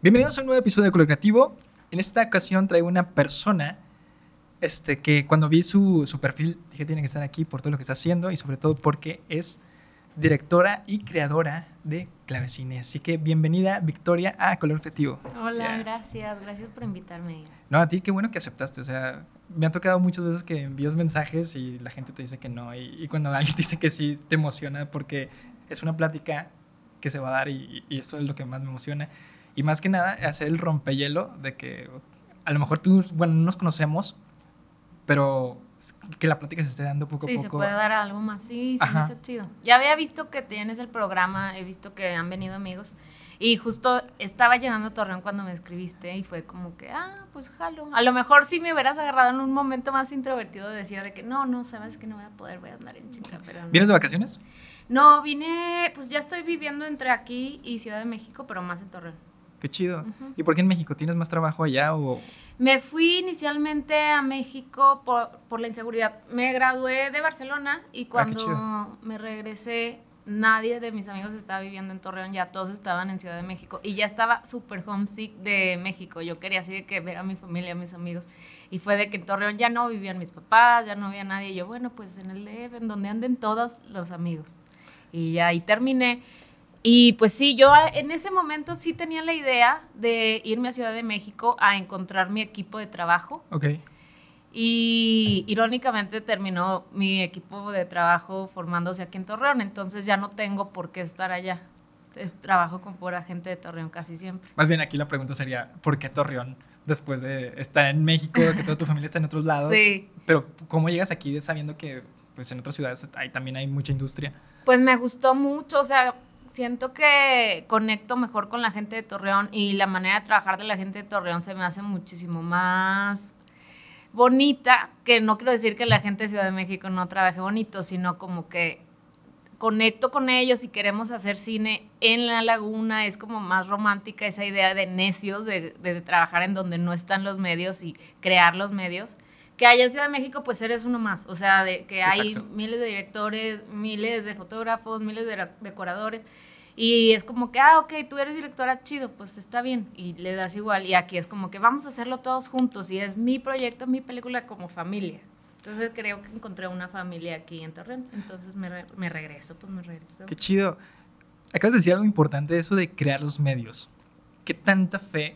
Bienvenidos a un nuevo episodio de Color Creativo. En esta ocasión traigo una persona este, que cuando vi su, su perfil dije tiene que estar aquí por todo lo que está haciendo y sobre todo porque es directora y creadora de Clavecine. Así que bienvenida, Victoria, a Color Creativo. Hola, yeah. gracias. Gracias por invitarme. No, a ti qué bueno que aceptaste. O sea, me han tocado muchas veces que envías mensajes y la gente te dice que no. Y, y cuando alguien te dice que sí, te emociona porque es una plática que se va a dar y, y eso es lo que más me emociona. Y más que nada, hacer el rompehielo de que a lo mejor tú, bueno, no nos conocemos, pero que la plática se esté dando poco sí, a poco. Sí, se puede dar algo más. Sí, sí, me chido. Ya había visto que tienes el programa, he visto que han venido amigos. Y justo estaba llegando a Torreón cuando me escribiste y fue como que, ah, pues jalo. A lo mejor si me hubieras agarrado en un momento más introvertido, decía de que no, no, sabes que no voy a poder, voy a andar en chica. Pero no. ¿Vienes de vacaciones? No, vine, pues ya estoy viviendo entre aquí y Ciudad de México, pero más en Torreón. Qué chido. Uh -huh. ¿Y por qué en México? ¿Tienes más trabajo allá o...? Me fui inicialmente a México por, por la inseguridad. Me gradué de Barcelona y cuando ah, me regresé, nadie de mis amigos estaba viviendo en Torreón, ya todos estaban en Ciudad de México y ya estaba súper homesick de México. Yo quería así de que ver a mi familia, a mis amigos. Y fue de que en Torreón ya no vivían mis papás, ya no había nadie. Y yo, bueno, pues en el DF, en donde anden todos los amigos. Y ya ahí terminé. Y pues sí, yo en ese momento sí tenía la idea de irme a Ciudad de México a encontrar mi equipo de trabajo. Ok. Y irónicamente terminó mi equipo de trabajo formándose aquí en Torreón, entonces ya no tengo por qué estar allá. Es, trabajo con pura gente de Torreón casi siempre. Más bien aquí la pregunta sería, ¿por qué Torreón? Después de estar en México, que toda tu familia está en otros lados. Sí. Pero ¿cómo llegas aquí sabiendo que pues, en otras ciudades hay, también hay mucha industria? Pues me gustó mucho, o sea, siento que conecto mejor con la gente de Torreón y la manera de trabajar de la gente de Torreón se me hace muchísimo más bonita, que no quiero decir que la gente de Ciudad de México no trabaje bonito, sino como que conecto con ellos y queremos hacer cine en la laguna, es como más romántica esa idea de necios, de, trabajar en donde no están los medios y crear los medios que allá en Ciudad de México pues eres uno más, o sea, de que hay Exacto. miles de directores, miles de fotógrafos, miles de decoradores y es como que, ah, ok, tú eres directora, chido, pues está bien y le das igual y aquí es como que vamos a hacerlo todos juntos y es mi proyecto, mi película como familia. Entonces creo que encontré una familia aquí en Torreón, entonces me, re me regreso, pues me regreso. Qué chido. Acabas de decir algo importante, eso de crear los medios. ¿Qué tanta fe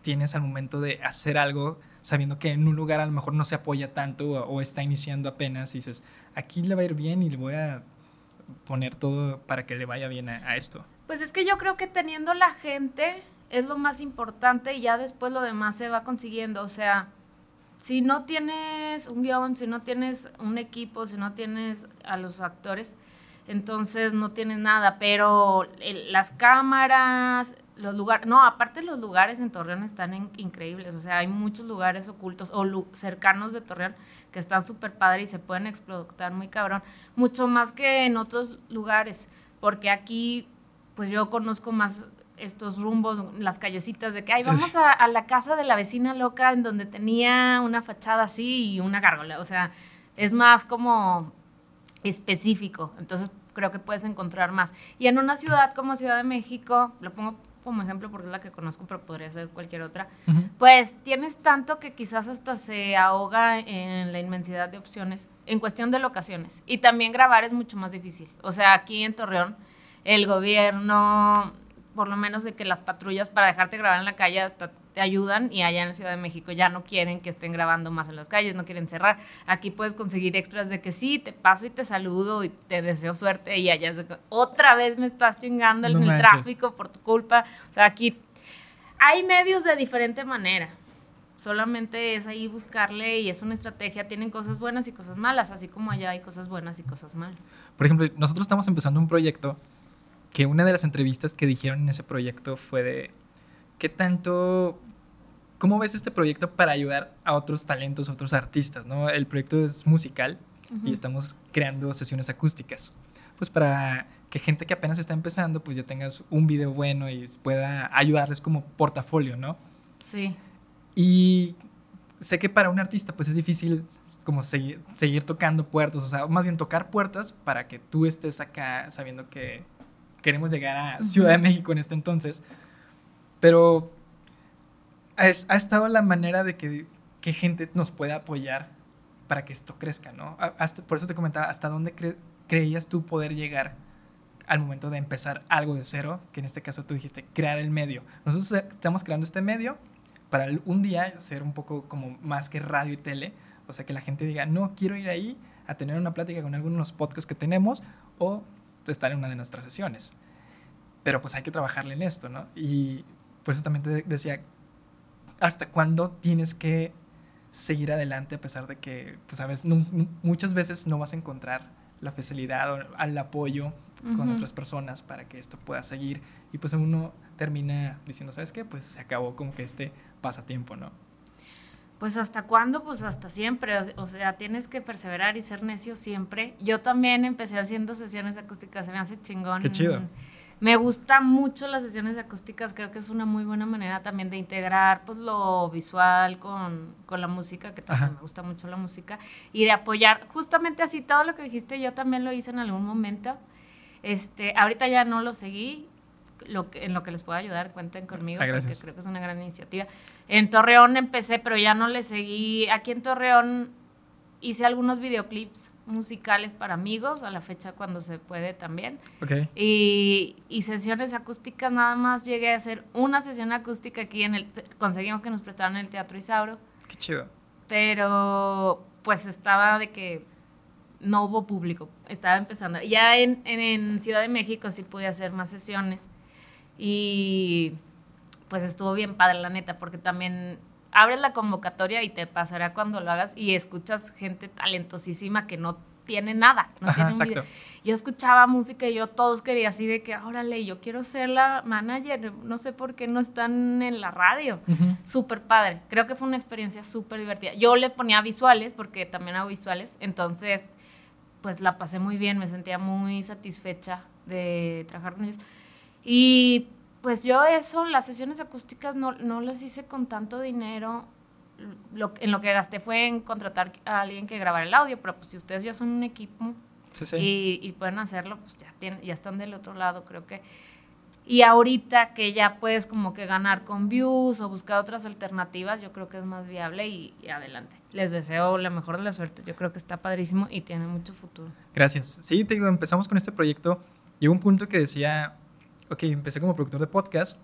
tienes al momento de hacer algo sabiendo que en un lugar a lo mejor no se apoya tanto o, está iniciando apenas y dices, aquí le va a ir bien y le voy a poner todo para que le vaya bien a, esto? Pues es que yo creo que teniendo la gente es lo más importante y ya después lo demás se va consiguiendo. O sea, si no tienes un guion, si no tienes un equipo, si no tienes a los actores, entonces no tienes nada, pero las cámaras, los lugares, no, aparte los lugares en Torreón están en, increíbles, o sea, hay muchos lugares ocultos o cercanos de Torreón que están súper padres y se pueden explotar muy cabrón, mucho más que en otros lugares, porque aquí, pues yo conozco más estos rumbos, las callecitas de que, ay, vamos a, a la casa de la vecina loca en donde tenía una fachada así y una gárgola, o sea, es más como específico, entonces creo que puedes encontrar más. Y en una ciudad como Ciudad de México, lo pongo como ejemplo porque es la que conozco, pero podría ser cualquier otra, uh -huh. pues tienes tanto que quizás hasta se ahoga en la inmensidad de opciones en cuestión de locaciones. Y también grabar es mucho más difícil. O sea, aquí en Torreón, el gobierno, por lo menos de que las patrullas para dejarte grabar en la calle hasta te ayudan y allá en la Ciudad de México ya no quieren que estén grabando más en las calles, no quieren cerrar. Aquí puedes conseguir extras de que sí, te paso y te saludo y te deseo suerte y allá es de que otra vez me estás chingando no en manches. el tráfico por tu culpa. O sea, aquí hay medios de diferente manera. Solamente es ahí buscarle y es una estrategia. Tienen cosas buenas y cosas malas, así como allá hay cosas buenas y cosas malas. Por ejemplo, nosotros estamos empezando un proyecto que una de las entrevistas que dijeron en ese proyecto fue de ¿qué tanto, cómo ves este proyecto para ayudar a otros talentos, a otros artistas? ¿no? El proyecto es musical uh -huh. y estamos creando sesiones acústicas, pues para que gente que apenas está empezando, pues ya tengas un video bueno y pueda ayudarles como portafolio, ¿no? Sí. Y sé que para un artista, pues es difícil como seguir, seguir tocando puertas, o sea, más bien tocar puertas para que tú estés acá sabiendo que queremos llegar a Ciudad de México en este entonces, Pero ha, estado la manera de que, que, gente nos pueda apoyar para que esto crezca, ¿no? Por eso te comentaba, ¿hasta dónde cre creías tú poder llegar al momento de empezar algo de cero? Que en este caso tú dijiste, crear el medio. Nosotros estamos creando este medio para un día ser un poco como más que radio y tele, o sea, que la gente diga, no, quiero ir ahí a tener una plática con algunos podcasts que tenemos o estar en una de nuestras sesiones. Pero pues hay que trabajarle en esto, ¿no? Y por eso también te decía, ¿hasta cuándo tienes que seguir adelante a pesar de que, pues, sabes, muchas veces no vas a encontrar la facilidad o el apoyo con otras personas para que esto pueda seguir y pues uno termina diciendo, ¿sabes qué? Pues se acabó como que este pasatiempo, ¿no? Pues hasta cuándo, pues hasta siempre, o sea, tienes que perseverar y ser necio siempre. Yo también empecé haciendo sesiones acústicas, se me hace chingón. Qué chido. Me gustan mucho las sesiones acústicas, creo que es una muy buena manera también de integrar pues lo visual con, con la música, que también me gusta mucho la música, y de apoyar justamente así todo lo que dijiste, yo también lo hice en algún momento. Este, ahorita ya no lo seguí, lo que, en lo que les pueda ayudar, cuenten conmigo, ah, porque creo que es una gran iniciativa. En Torreón empecé, pero ya no le seguí. Aquí en Torreón hice algunos videoclips musicales para amigos, a la fecha cuando se puede también. Okay. Y, y, sesiones acústicas, nada más llegué a hacer una sesión acústica aquí en el... Conseguimos que nos prestaran el Teatro Isauro. Qué chido. Pero pues estaba de que no hubo público, estaba empezando. Ya en, en Ciudad de México sí pude hacer más sesiones y pues estuvo bien padre, la neta, porque también abres la convocatoria y te pasará cuando lo hagas y escuchas gente talentosísima que no tiene nada. No tiene exacto. Yo escuchaba música y yo todos quería así de que, órale, yo quiero ser la manager, no sé por qué no están en la radio. Súper padre. Creo que fue una experiencia súper divertida. Yo le ponía visuales, porque también hago visuales, entonces pues la pasé muy bien, me sentía muy satisfecha de trabajar con ellos. Y pues yo eso, las sesiones acústicas no, no las hice con tanto dinero. Lo, en lo que gasté fue en contratar a alguien que grabara el audio, pero pues si ustedes ya son un equipo Y, y, pueden hacerlo, pues ya, tienen, ya están del otro lado, creo que. Y ahorita que ya puedes como que ganar con views o buscar otras alternativas, yo creo que es más viable y, y adelante. Les deseo la mejor de la suerte. Yo creo que está padrísimo y tiene mucho futuro. Gracias. Sí, te digo, empezamos con este proyecto. Llegó un punto que decía, ok, empecé como productor de podcast.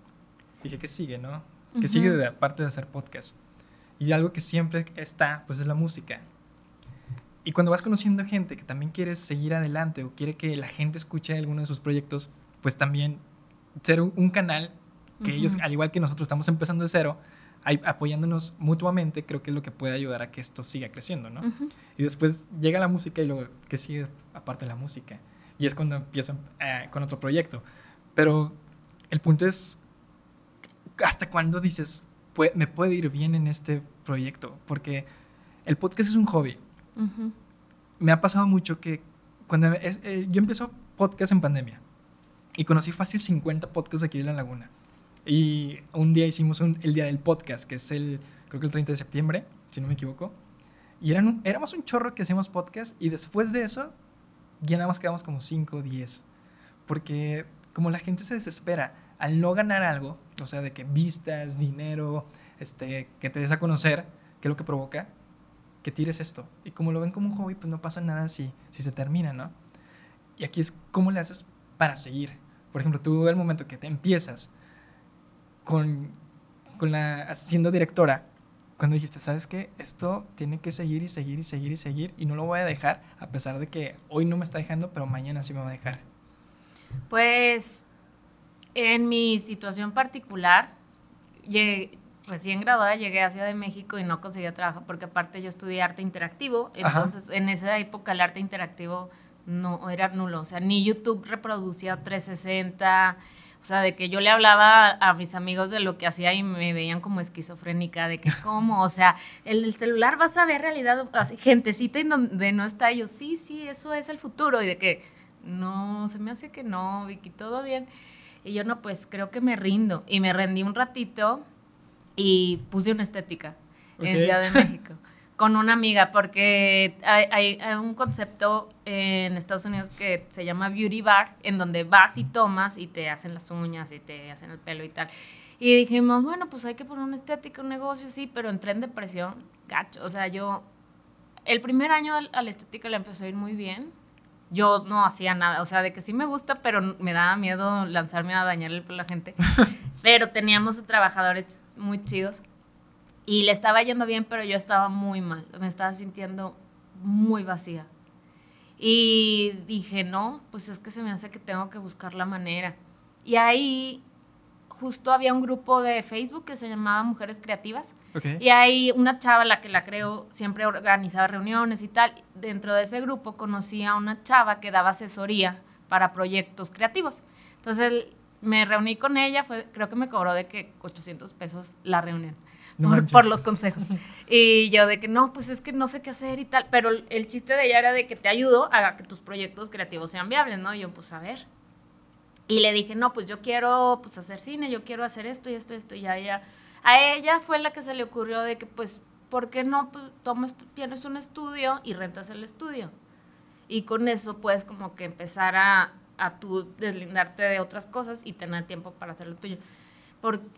Dije, ¿qué sigue, no? ¿Qué sigue de, aparte de hacer podcast? Y algo que siempre está, pues es la música. Y cuando vas conociendo gente que también quiere seguir adelante o quiere que la gente escuche alguno de sus proyectos, pues también ser un, canal que ellos, al igual que nosotros estamos empezando de cero, apoyándonos mutuamente, creo que es lo que puede ayudar a que esto siga creciendo, ¿no? Y después llega la música y luego, ¿qué sigue aparte de la música? Y es cuando empiezo eh, con otro proyecto. Pero el punto es, ¿hasta cuándo dices, me puede ir bien en este proyecto? Porque el podcast es un hobby. Me ha pasado mucho que cuando eh, yo empiezo podcast en pandemia y conocí fácil 50 podcasts aquí de La Laguna. Y un día hicimos el día del podcast, que es el, creo que el 30 de septiembre, si no me equivoco. Y eran éramos un chorro que hacíamos podcast y después de eso ya nada más quedamos como 5 o 10. Porque como la gente se desespera al no ganar algo, o sea, de que vistas, dinero, este, que te des a conocer, ¿qué es lo que provoca? Que tires esto. Y como lo ven como un hobby, pues no pasa nada si, si se termina, ¿no? Y aquí es cómo le haces para seguir. Por ejemplo, tú el momento que te empiezas con, con la, siendo directora, cuando dijiste, ¿sabes qué? Esto tiene que seguir y seguir y seguir y seguir y no lo voy a dejar, a pesar de que hoy no me está dejando, pero mañana sí me va a dejar. Pues en mi situación particular, recién graduada llegué a Ciudad de México y no conseguía trabajo porque aparte yo estudié arte interactivo, entonces en esa época el arte interactivo no era nulo, o sea, ni YouTube reproducía 360, o sea, de que yo le hablaba a mis amigos de lo que hacía y me veían como esquizofrénica, de que cómo, o sea, el, el celular vas a ver realidad, así, gentecita en donde no está, y yo, sí, sí, eso es el futuro, y de que no, se me hace que no, Vicky, todo bien. Y yo no, pues creo que me rindo. Y me rendí un ratito y puse una estética en Ciudad de México con una amiga, porque hay, hay, un concepto en Estados Unidos que se llama beauty bar, en donde vas y tomas y te hacen las uñas y te hacen el pelo y tal. Y dijimos, bueno, pues hay que poner una estética, un negocio, sí, pero entré en depresión, gacho. O sea, yo, el primer año a la estética le empezó a ir muy bien. Yo no hacía nada, o sea, de que sí me gusta, pero me daba miedo lanzarme a dañarle a la gente. pero teníamos trabajadores muy chidos y le estaba yendo bien, pero yo estaba muy mal, me estaba sintiendo muy vacía. Y dije, no, pues es que se me hace que tengo que buscar la manera. Y ahí justo había un grupo de Facebook que se llamaba Mujeres Creativas. Y ahí una chava, la que la creo, siempre organizaba reuniones y tal. Dentro de ese grupo conocí a una chava que daba asesoría para proyectos creativos. Entonces me reuní con ella, fue, creo que me cobró de que 800 pesos la reunión. por, los consejos. Y yo de que no, pues es que no sé qué hacer y tal, pero el chiste de ella era de que te ayudo a que tus proyectos creativos sean viables, ¿no? Y yo pues a ver. Y le dije, no, pues yo quiero pues hacer cine, yo quiero hacer esto y esto y esto. Y a ella, a ella fue la que se le ocurrió de que pues, ¿por qué no pues, tomas, tienes un estudio y rentas el estudio? Y con eso puedes como que empezar a, a tú deslindarte de otras cosas y tener tiempo para hacer lo tuyo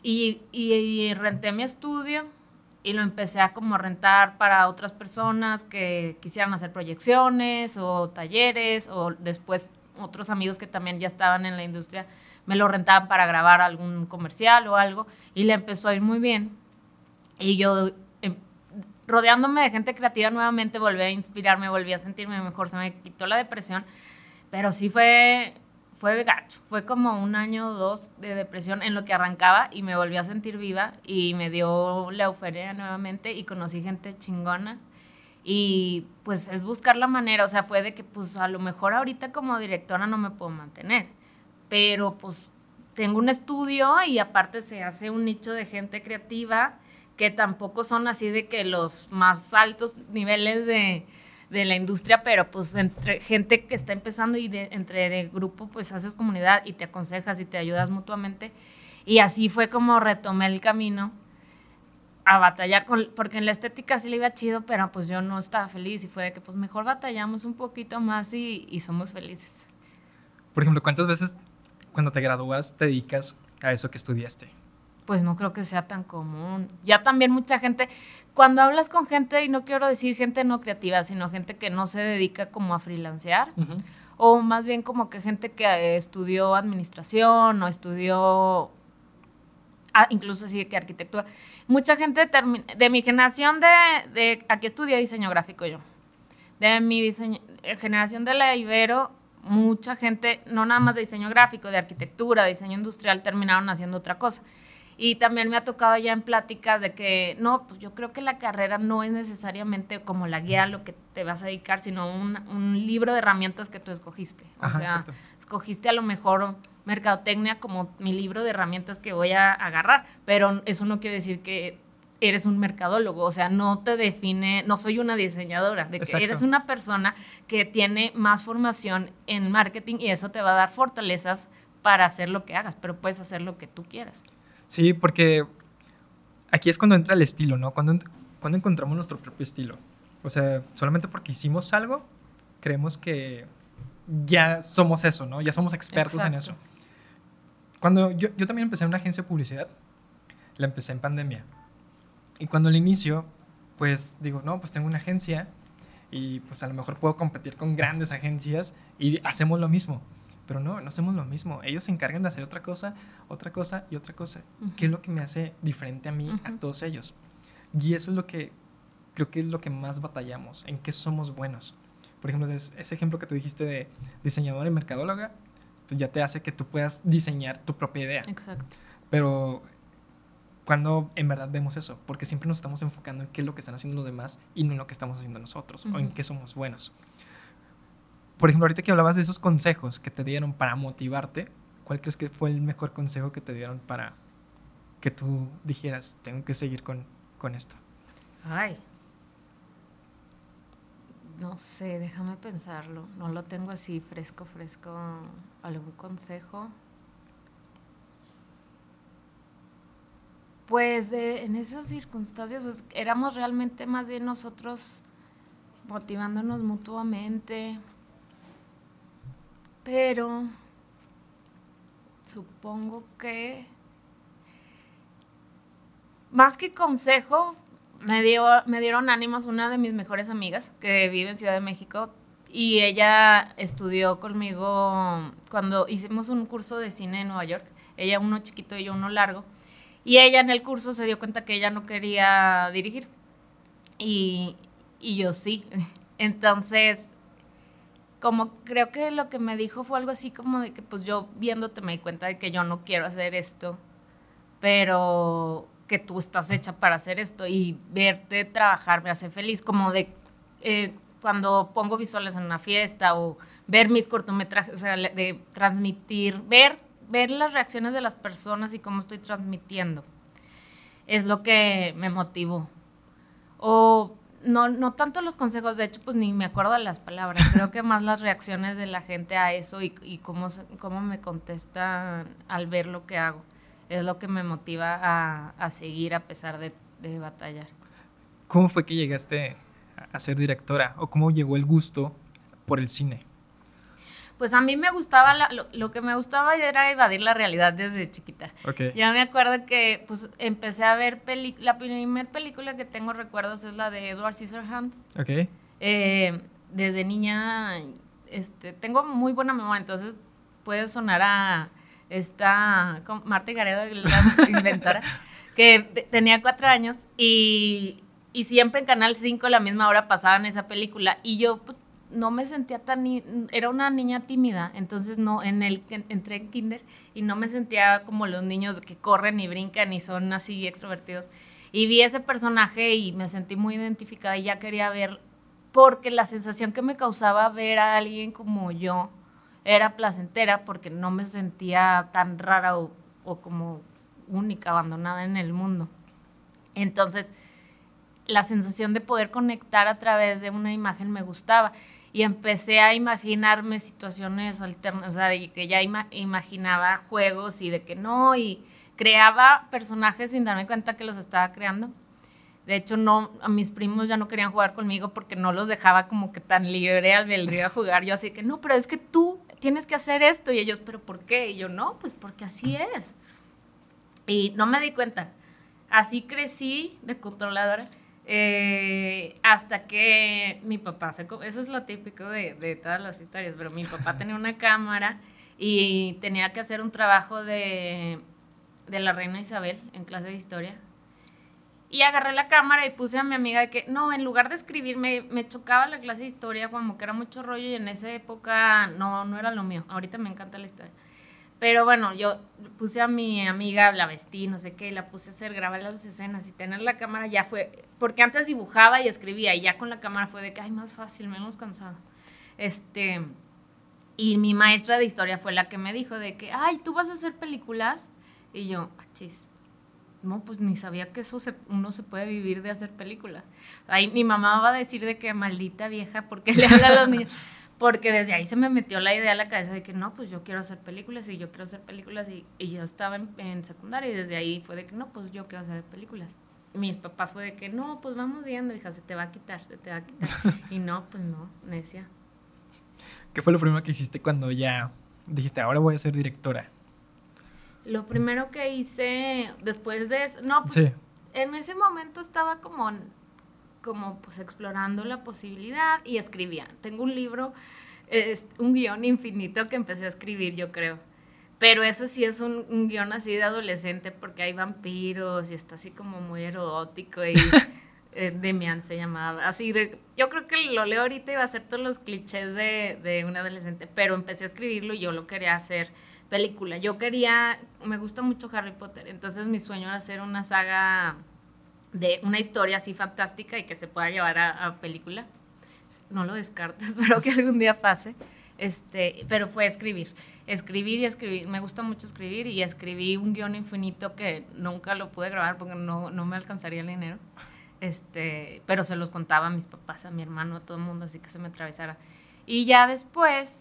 y, renté mi estudio y lo empecé a como rentar para otras personas que quisieran hacer proyecciones o talleres o después otros amigos que también ya estaban en la industria me lo rentaban para grabar algún comercial o algo y le empezó a ir muy bien. Y yo em, rodeándome de gente creativa nuevamente volví a inspirarme, volví a sentirme mejor, se me quitó la depresión, pero sí fue fue gacho. Fue como un año o dos de depresión en lo que arrancaba y me volví a sentir viva y me dio la euforia nuevamente y conocí gente chingona. Y pues es buscar la manera, o sea, fue de que pues a lo mejor ahorita como directora no me puedo mantener, pero pues tengo un estudio y aparte se hace un nicho de gente creativa que tampoco son así de que los más altos niveles de, de la industria, pero pues entre gente que está empezando y de, entre de grupo pues haces comunidad y te aconsejas y te ayudas mutuamente. Y así fue como retomé el camino a batallar con, porque en la estética sí le iba chido, pero pues yo no estaba feliz y fue de que pues mejor batallamos un poquito más y, y somos felices. Por ejemplo, ¿cuántas veces cuando te gradúas te dedicas a eso que estudiaste? Pues no creo que sea tan común. Ya también mucha gente, cuando hablas con gente, y no quiero decir gente no creativa, sino gente que no se dedica como a freelancear, o más bien como que gente que eh, estudió administración o estudió ah, incluso así que arquitectura. Mucha gente de mi generación de, de, aquí estudié diseño gráfico yo. De mi diseño, eh, generación de la Ibero, mucha gente, no nada más de diseño gráfico, de arquitectura, de diseño industrial, terminaron haciendo otra cosa. Y también me ha tocado ya en pláticas de que, no, pues yo creo que la carrera no es necesariamente como la guía a lo que te vas a dedicar, sino un, un libro de herramientas que tú escogiste. O sea, escogiste a lo mejor mercadotecnia como mi libro de herramientas que voy a agarrar, pero eso no quiere decir que eres un mercadólogo, o sea, no te define, no soy una diseñadora, de que eres una persona que tiene más formación en marketing y eso te va a dar fortalezas para hacer lo que hagas, pero puedes hacer lo que tú quieras. Sí, porque aquí es cuando entra el estilo, ¿no? Cuando, cuando encontramos nuestro propio estilo. O sea, solamente porque hicimos algo, creemos que ya somos eso, ¿no? Ya somos expertos en eso. Cuando yo, yo también empecé en una agencia de publicidad, la empecé en pandemia. Y cuando al inicio, pues digo, no, pues tengo una agencia y pues a lo mejor puedo competir con grandes agencias y hacemos lo mismo. Pero no, no hacemos lo mismo. Ellos se encargan de hacer otra cosa, otra cosa y otra cosa. ¿Qué es lo que me hace diferente a mí, a todos ellos? Y eso es lo que creo que es lo que más batallamos, en qué somos buenos. Por ejemplo, ese ejemplo que tú dijiste de diseñador y mercadóloga, ya te hace que tú puedas diseñar tu propia idea. Exacto. Pero cuando en verdad vemos eso, porque siempre nos estamos enfocando en qué es lo que están haciendo los demás y no en lo que estamos haciendo nosotros o en qué somos buenos por ejemplo, ahorita que hablabas de esos consejos que te dieron para motivarte, ¿cuál crees que fue el mejor consejo que te dieron para que tú dijeras, tengo que seguir con, con esto? Ay. No sé, déjame pensarlo. No lo tengo así fresco, fresco. ¿Algún consejo? Pues en esas circunstancias pues, éramos realmente más bien nosotros motivándonos mutuamente pero supongo que más que consejo, me, dio, me dieron ánimos una de mis mejores amigas que vive en Ciudad de México y ella estudió conmigo cuando hicimos un curso de cine en Nueva York. Ella uno chiquito y yo uno largo. Y ella en el curso se dio cuenta que ella no quería dirigir. Y, y yo sí. Entonces, como creo que lo que me dijo fue algo así como de que pues yo viéndote me di cuenta de que yo no quiero hacer esto, pero que tú estás hecha para hacer esto y verte trabajar me hace feliz, como de eh, cuando pongo visuales en una fiesta o ver mis cortometrajes, o sea, de transmitir, ver, ver las reacciones de las personas y cómo estoy transmitiendo. Es lo que me motivó. O no, no tanto los consejos, de hecho, pues ni me acuerdo de las palabras, creo que más las reacciones de la gente a eso y, y cómo, cómo me contestan al ver lo que hago. Es lo que me motiva a, a seguir a pesar de, de batallar. ¿Cómo fue que llegaste a ser directora o cómo llegó el gusto por el cine? Pues a mí me gustaba, lo, que me gustaba era evadir la realidad desde chiquita. Okay. Ya me acuerdo que pues empecé a ver, la primera película que tengo recuerdos es la de Edward Scissorhands. Ok. Eh, desde niña, este, tengo muy buena memoria, entonces puede sonar a esta Marta Gareda, la inventora, que tenía cuatro años y, y siempre en Canal 5 la misma hora pasaban esa película y yo pues no me sentía tan era una niña tímida entonces no en el entré en kinder y no me sentía como los niños que corren y brincan y son así extrovertidos. Y vi ese personaje y me sentí muy identificada y ya quería ver porque la sensación que me causaba ver a alguien como yo era placentera porque no me sentía tan rara o, o como única abandonada en el mundo entonces la sensación de poder conectar a través de una imagen me gustaba y empecé a imaginarme situaciones alternas, o sea, de que ya imaginaba juegos y de que no, y creaba personajes sin darme cuenta que los estaba creando. De hecho, no, a mis primos ya no querían jugar conmigo porque no los dejaba como que tan libre al albedrío a jugar. Yo así que, no, pero es que tú tienes que hacer esto. Y ellos, ¿pero por qué? Y yo, no, pues porque así es. Y no me di cuenta. Así crecí de controladora eh, hasta que mi papá, se, eso es lo típico de, de, todas las historias, pero mi papá tenía una cámara y tenía que hacer un trabajo de, de la reina Isabel en clase de historia. Y agarré la cámara y puse a mi amiga de que, no, en lugar de escribir, me, me, chocaba la clase de historia, como que era mucho rollo y en esa época no, no era lo mío. Ahorita me encanta la historia. Pero bueno, yo puse a mi amiga, la vestí, no sé qué, la puse a hacer, grabar las escenas y tener la cámara ya fue, porque antes dibujaba y escribía y ya con la cámara fue de que, ay, más fácil, menos cansado. Este, y mi maestra de historia fue la que me dijo de que, ay, ¿tú vas a hacer películas? Y yo, achis. No, pues ni sabía que eso se, uno se puede vivir de hacer películas. Ahí mi mamá va a decir de que maldita vieja, porque le habla a los niños porque desde ahí se me metió la idea a la cabeza de que no, pues yo quiero hacer películas y yo quiero hacer películas y, y yo estaba en, secundaria y desde ahí fue de que no, pues yo quiero hacer películas. Mis papás fue de que no, pues vamos viendo, hija, se te va a quitar, se te va a quitar. y no, pues no, necia. ¿Qué fue lo primero que hiciste cuando ya dijiste, ahora voy a ser directora? Lo primero que hice después de eso, no, pues, en ese momento estaba como como pues explorando la posibilidad y escribía. Tengo un libro, es un guion infinito que empecé a escribir, yo creo. Pero eso sí es un, un guion así de adolescente porque hay vampiros y está así como muy erótico y eh, Demian se llamaba. Así de, yo creo que lo leo ahorita y va a ser todos los clichés de, de un adolescente, pero empecé a escribirlo y yo lo quería hacer película. Yo quería, me gusta mucho Harry Potter, entonces mi sueño era hacer una saga de una historia así fantástica y que se pueda llevar a, película. No lo descarto, espero que algún día pase. Este, pero fue escribir, escribir y escribir. Me gusta mucho escribir y escribí un guion infinito que nunca lo pude grabar porque no, no me alcanzaría el dinero. Este, pero se los contaba a mis papás, a mi hermano, a todo el mundo, así que se me atravesara. Y ya después,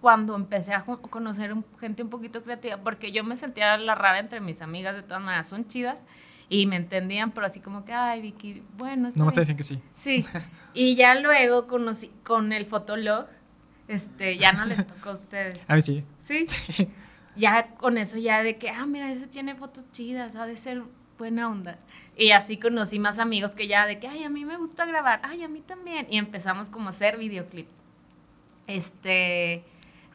cuando empecé a conocer gente un poquito creativa, porque yo me sentía la rara entre mis amigas, de todas maneras, son chidas, y me entendían, pero así como que, ay, Vicky, bueno. no me te dicen que sí. Sí. Y ya luego conocí con el Fotolog, este, ya no les tocó a ustedes. A mí sí. sí. Ya con eso, ya de que, ah, mira, ese tiene fotos chidas, ha de ser buena onda. Y así conocí más amigos que ya de que, ay, a mí me gusta grabar, ay, a mí también. Y empezamos como a hacer videoclips. Este,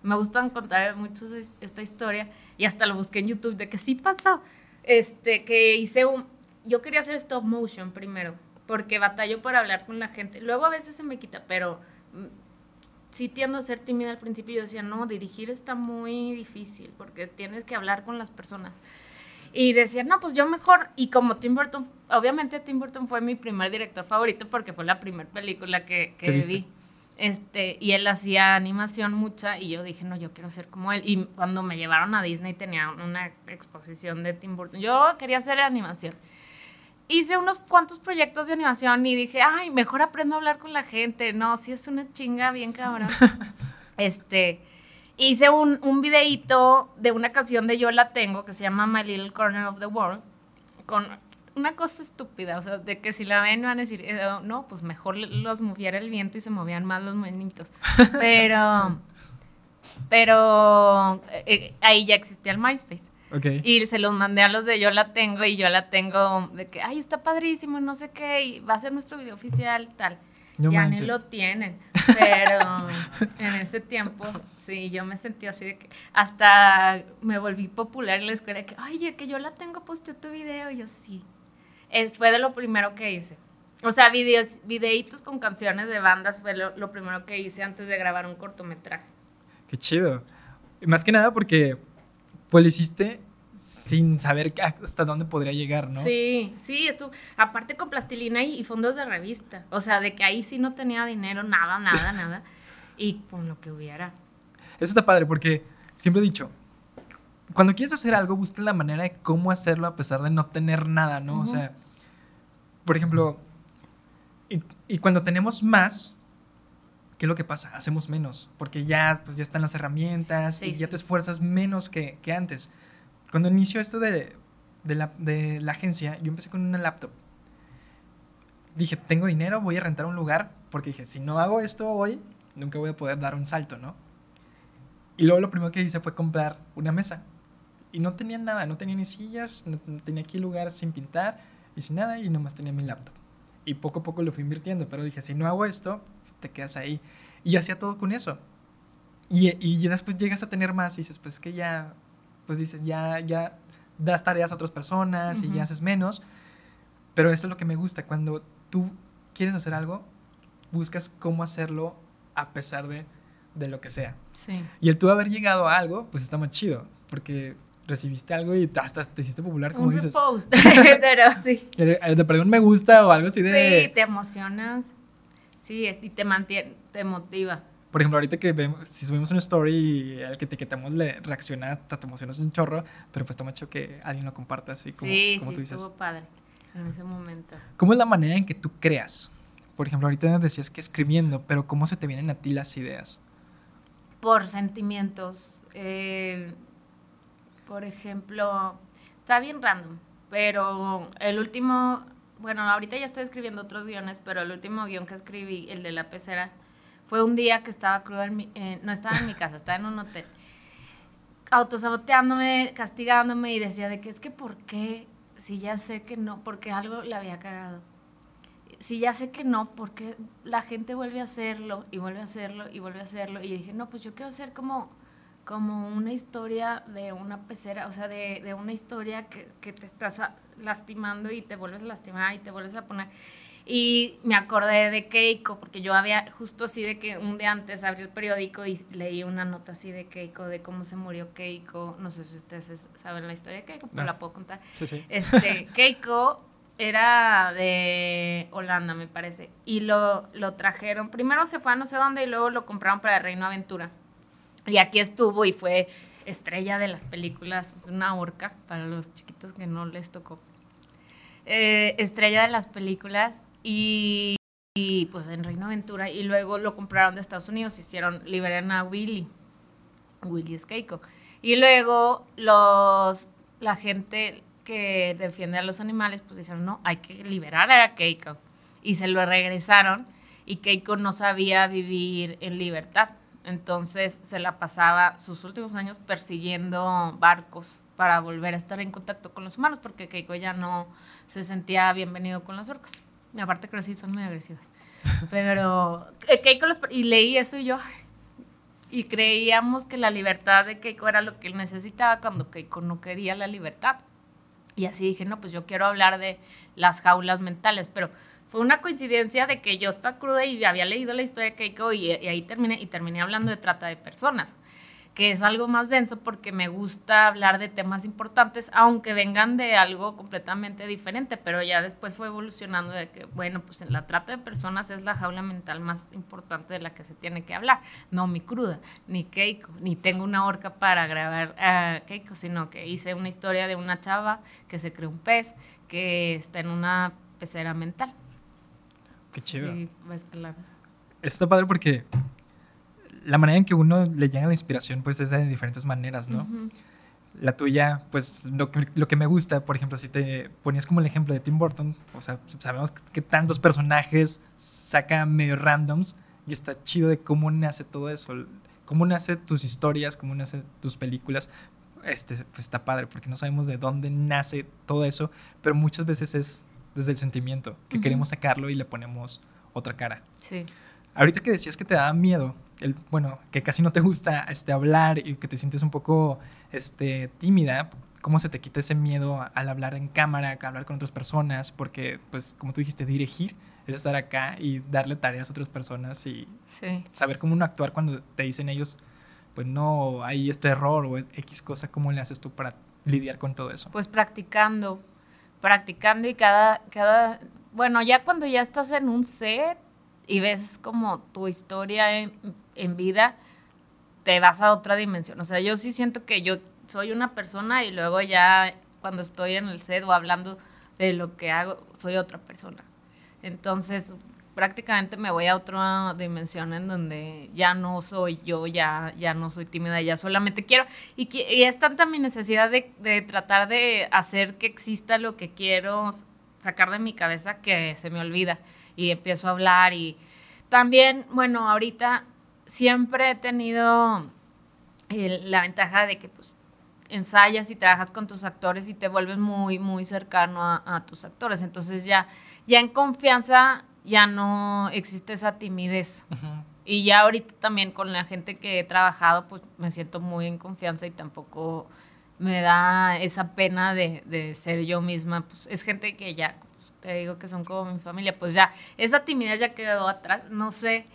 me gustan contar mucho esta historia y hasta lo busqué en YouTube de que sí pasó. Este, que hice un, yo quería hacer stop motion primero, porque batallo por hablar con la gente. Luego a veces se me quita, pero mm, sí tiendo a ser tímida al principio. Yo decía, no, dirigir está muy difícil, porque tienes que hablar con las personas. Y decía, no, pues yo mejor. Y como Tim Burton, obviamente Tim Burton fue mi primer director favorito porque fue la primera película que, que vi. Este, y él hacía animación mucha y yo dije, no, yo quiero ser como él. Y cuando me llevaron a Disney tenía una exposición de Tim Burton. Yo quería hacer animación. Hice unos cuantos proyectos de animación y dije, ay, mejor aprendo a hablar con la gente. No, sí es una chinga bien cabrón. este, hice un, un videíto de una canción de Yo la tengo que se llama My Little Corner of the World con una cosa estúpida, o sea, de que si la ven van a decir, eh, no, pues mejor los moviera el viento y se movían más los menitos. Pero, pero eh, ahí ya existía el MySpace. Y se los mandé a los de yo la tengo y yo la tengo de que, ay, está padrísimo, no sé qué, y va a ser nuestro video oficial, tal ya ni lo tienen. Pero en ese tiempo, sí, yo me sentí así de que hasta me volví popular en la escuela, que, oye, que yo la tengo, posteó tu video. Y yo, sí. Es, fue de lo primero que hice. O sea, videos, videitos con canciones de bandas fue lo, primero que hice antes de grabar un cortometraje. Qué chido. Y más que nada porque, pues lo hiciste sin saber hasta dónde podría llegar, ¿no? Sí, sí, esto, aparte con plastilina y, fondos de revista, o sea, de que ahí sí no tenía dinero, nada, nada, nada, y con lo que hubiera. Eso está padre porque siempre he dicho, cuando quieres hacer algo, busca la manera de cómo hacerlo a pesar de no tener nada, ¿no? O sea, por ejemplo, y, cuando tenemos más, ¿qué es lo que pasa? Hacemos menos, porque ya, pues, ya están las herramientas y ya te esfuerzas menos que, que antes. Cuando inició esto de, la, agencia, yo empecé con una laptop. Dije, tengo dinero, voy a rentar un lugar, porque dije, si no hago esto hoy, nunca voy a poder dar un salto, ¿no? Y luego lo primero que hice fue comprar una mesa. Y no tenía nada, no tenía ni sillas, no, tenía aquí lugar sin pintar y sin nada, y nomás tenía mi laptop. Y poco a poco lo fui invirtiendo, pero dije, si no hago esto, te quedas ahí. Y hacía todo con eso. Y, y después llegas a tener más y dices, pues que ya pues dices, ya, ya das tareas a otras personas y ya haces menos. Pero eso es lo que me gusta, cuando tú quieres hacer algo, buscas cómo hacerlo a pesar de, de lo que sea. Sí. Y el tú haber llegado a algo, pues está más chido, porque recibiste algo y hasta te hiciste popular, como un dices. Post, pero sí. Te perdí un me gusta o algo así de... Sí, te emocionas. Sí, y te mantiene, te motiva por ejemplo, ahorita que vemos, si subimos una story al que te etiquetamos le reacciona, te emocionas un chorro, pero pues está mucho que alguien lo comparta así como, sí, como sí, tú dices. estuvo padre en ese momento. ¿Cómo es la manera en que tú creas? Por ejemplo, ahorita decías que escribiendo, pero ¿cómo se te vienen a ti las ideas? Por sentimientos. Eh, por ejemplo, está bien random, pero el último, bueno, ahorita ya estoy escribiendo otros guiones, pero el último guion que escribí, el de la pecera, fue un día que estaba cruda, en mi, eh, no estaba en mi casa, estaba en un hotel. Autosaboteándome, castigándome y decía de que es que ¿por qué? Si ya sé que no, porque algo le había cagado. Si ya sé que no, porque la gente vuelve a hacerlo y vuelve a hacerlo y vuelve a hacerlo. Y dije, no, pues yo quiero hacer como, como una historia de una pecera, o sea, de, de una historia que, que te estás lastimando y te vuelves a lastimar y te vuelves a poner. Y me acordé de Keiko, porque yo había justo así de que un día antes abrí el periódico y leí una nota así de Keiko, de cómo se murió Keiko. No sé si ustedes saben la historia de Keiko, pero la puedo contar. Sí, sí. Este, Keiko era de Holanda, me parece. Y lo, lo trajeron. Primero se fue a no sé dónde y luego lo compraron para Reino Aventura. Y aquí estuvo y fue estrella de las películas, una orca para los chiquitos que no les tocó. Eh, estrella de las películas y, pues en Reino Aventura y luego lo compraron de Estados Unidos, hicieron liberan a Willy. Willy es Keiko. Y luego los la gente que defiende a los animales pues dijeron, "No, hay que liberar a Keiko." Y se lo regresaron y Keiko no sabía vivir en libertad. Entonces se la pasaba sus últimos años persiguiendo barcos para volver a estar en contacto con los humanos, porque Keiko ya no se sentía bienvenido con las orcas. Aparte creo que sí son muy agresivas. Pero eh, Keiko los, y leí eso y yo y creíamos que la libertad de Keiko era lo que él necesitaba cuando Keiko no quería la libertad. Y así dije, no, pues yo quiero hablar de las jaulas mentales, pero fue una coincidencia de que yo estaba cruda y había leído la historia de Keiko y, ahí terminé, y terminé hablando de trata de personas que es algo más denso porque me gusta hablar de temas importantes, aunque vengan de algo completamente diferente, pero ya después fue evolucionando de que, bueno, pues la trata de personas es la jaula mental más importante de la que se tiene que hablar, no mi cruda, ni Keiko, ni tengo una horca para grabar a Keiko, sino que hice una historia de una chava que se creó un pez que está en una pecera mental. Qué chido. Sí, va escalando. Está padre porque la manera en que uno le llega la inspiración, pues es de diferentes maneras, ¿no? La tuya, pues lo que, lo que me gusta, por ejemplo, si te ponías como el ejemplo de Tim Burton, o sea, sabemos que, tantos personajes saca medio randoms y está chido de cómo nace todo eso, cómo nace tus historias, cómo nace tus películas. Este, pues está padre, porque no sabemos de dónde nace todo eso, pero muchas veces es desde el sentimiento, que queremos sacarlo y le ponemos otra cara. Sí. Ahorita que decías que te daba miedo, el, bueno, que casi no te gusta este, hablar y que te sientes un poco este, tímida, ¿cómo se te quita ese miedo al hablar en cámara, a hablar con otras personas? Porque, pues, como tú dijiste, dirigir es estar acá y darle tareas a otras personas y saber cómo uno actuar cuando te dicen ellos, pues no hay este error o X cosa, ¿cómo le haces tú para lidiar con todo eso? Pues practicando, practicando y cada, cada, bueno, ya cuando ya estás en un set y ves como tu historia en, en vida, te vas a otra dimensión. O sea, yo sí siento que yo soy una persona y luego ya cuando estoy en el set o hablando de lo que hago, soy otra persona. Entonces, prácticamente me voy a otra dimensión en donde ya no soy yo, ya, ya no soy tímida, ya solamente quiero. Y, y es tanta mi necesidad de, de, tratar de hacer que exista lo que quiero sacar de mi cabeza que se me olvida y empiezo a hablar. Y también, bueno, ahorita siempre he tenido la ventaja de que pues ensayas y trabajas con tus actores y te vuelves muy, muy cercano a, tus actores. Entonces ya, ya en confianza ya no existe esa timidez. Y ya ahorita también con la gente que he trabajado, pues me siento muy en confianza y tampoco me da esa pena de, de ser yo misma. Pues es gente que ya, pues, te digo que son como mi familia, pues ya, esa timidez ya quedó atrás. No sé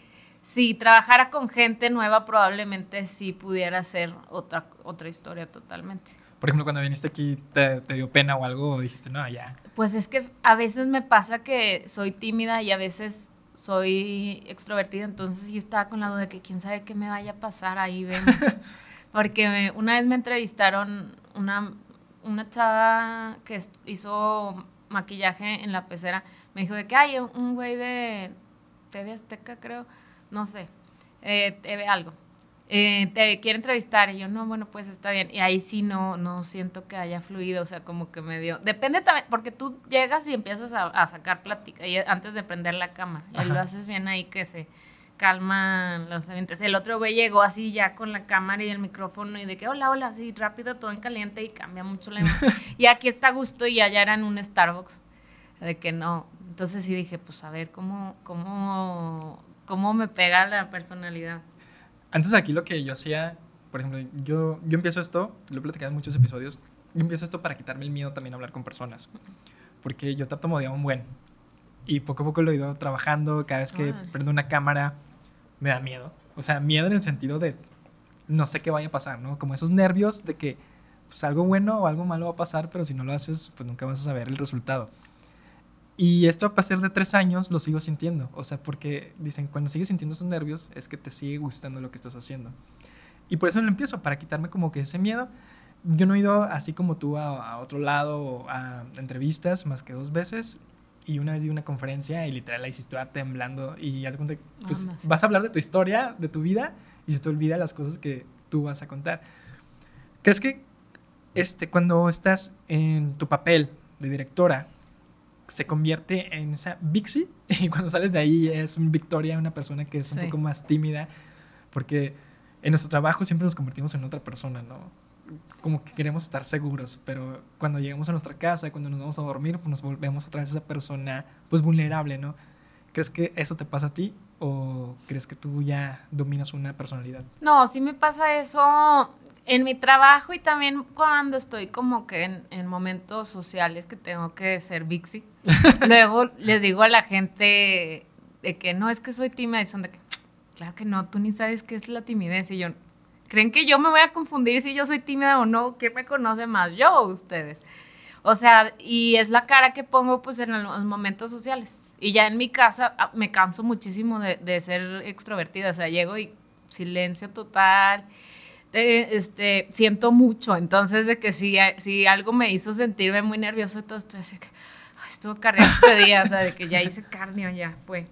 si trabajara con gente nueva, probablemente sí pudiera ser otra, otra historia totalmente. Por ejemplo, cuando viniste aquí, ¿te, dio pena o algo? ¿O dijiste, no, ya? Pues es que a veces me pasa que soy tímida y a veces soy extrovertida, entonces sí estaba con la duda de que quién sabe qué me vaya a pasar ahí, ven. Porque una vez me entrevistaron una, una chava que hizo maquillaje en la pecera, me dijo de que hay un güey de TV Azteca, creo, no sé, eh, te ve algo. Eh, te quiere entrevistar y yo no bueno pues está bien y ahí sí no no siento que haya fluido o sea como que me dio depende también porque tú llegas y empiezas a, sacar plática y antes de prender la cámara y lo haces bien ahí que se calman los ambientes. El otro güey llegó así ya con la cámara y el micrófono y de que hola hola así rápido todo en caliente y cambia mucho la y aquí está a gusto y allá era en un Starbucks de que no. Entonces sí dije pues a ver cómo cómo cómo me pega la personalidad. Antes aquí lo que yo hacía, por ejemplo, yo, yo empiezo esto, lo he platicado en muchos episodios, yo empiezo esto para quitarme el miedo también a hablar con personas, porque yo trato de un buen. Y poco a poco lo he ido trabajando, cada vez que prendo una cámara me da miedo. O sea, miedo en el sentido de no sé qué vaya a pasar, ¿no? Como esos nervios de que pues, algo bueno o algo malo va a pasar, pero si no lo haces, pues nunca vas a saber el resultado. Y esto a pasar de tres años lo sigo sintiendo. O sea, porque dicen, cuando sigues sintiendo esos nervios es que te sigue gustando lo que estás haciendo. Y por eso lo empiezo, para quitarme como que ese miedo. Yo no he ido así como tú a, otro lado, a entrevistas, más que dos veces. Y una vez di una conferencia y literal ahí sí estaba temblando. Y ya te conté, pues vas a hablar de tu historia, de tu vida, y se te olvida las cosas que tú vas a contar. ¿Crees que este, cuando estás en tu papel de directora, se convierte en esa Bixi y cuando sales de ahí es un Victoria, una persona que es un poco más tímida, porque en nuestro trabajo siempre nos convertimos en otra persona, ¿no? como que queremos estar seguros, pero cuando llegamos a nuestra casa, cuando nos vamos a dormir, pues nos volvemos otra vez esa persona pues vulnerable, ¿no? ¿Crees que eso te pasa a ti o crees que tú ya dominas una personalidad? No, sí me pasa eso en mi trabajo y también cuando estoy como que en, en momentos sociales que tengo que ser Vixi. Luego les digo a la gente de que no, es que soy tímida y son de que, claro que no, tú ni sabes qué es la timidez y yo, ¿creen que yo me voy a confundir si yo soy tímida o no? ¿Quién me conoce más, yo o ustedes? O sea, y es la cara que pongo pues en los momentos sociales. Y ya en mi casa ah, me canso muchísimo de, de ser extrovertida, o sea, llego y silencio total este, siento mucho. Entonces, de que si, si algo me hizo sentirme muy nervioso, todo esto, así que estuvo este día, o sea, de que ya hice cardio, ya fue.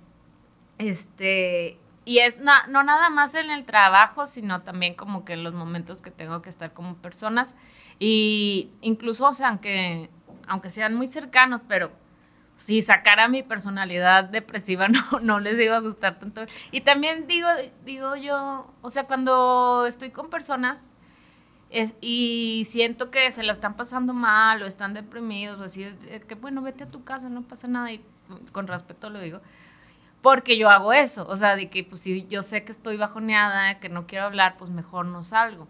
Este, y es no nada más en el trabajo, sino también como que en los momentos que tengo que estar como personas. Y incluso, o sea, aunque, aunque sean muy cercanos, pero si sacara mi personalidad depresiva no, no les iba a gustar tanto. Y también digo, digo yo, o sea, cuando estoy con personas y siento que se la están pasando mal o están deprimidos o así, que bueno, vete a tu casa, no pasa nada y con respeto lo digo. Porque yo hago eso, o sea, de que pues si yo sé que estoy bajoneada, que no quiero hablar, pues mejor no salgo.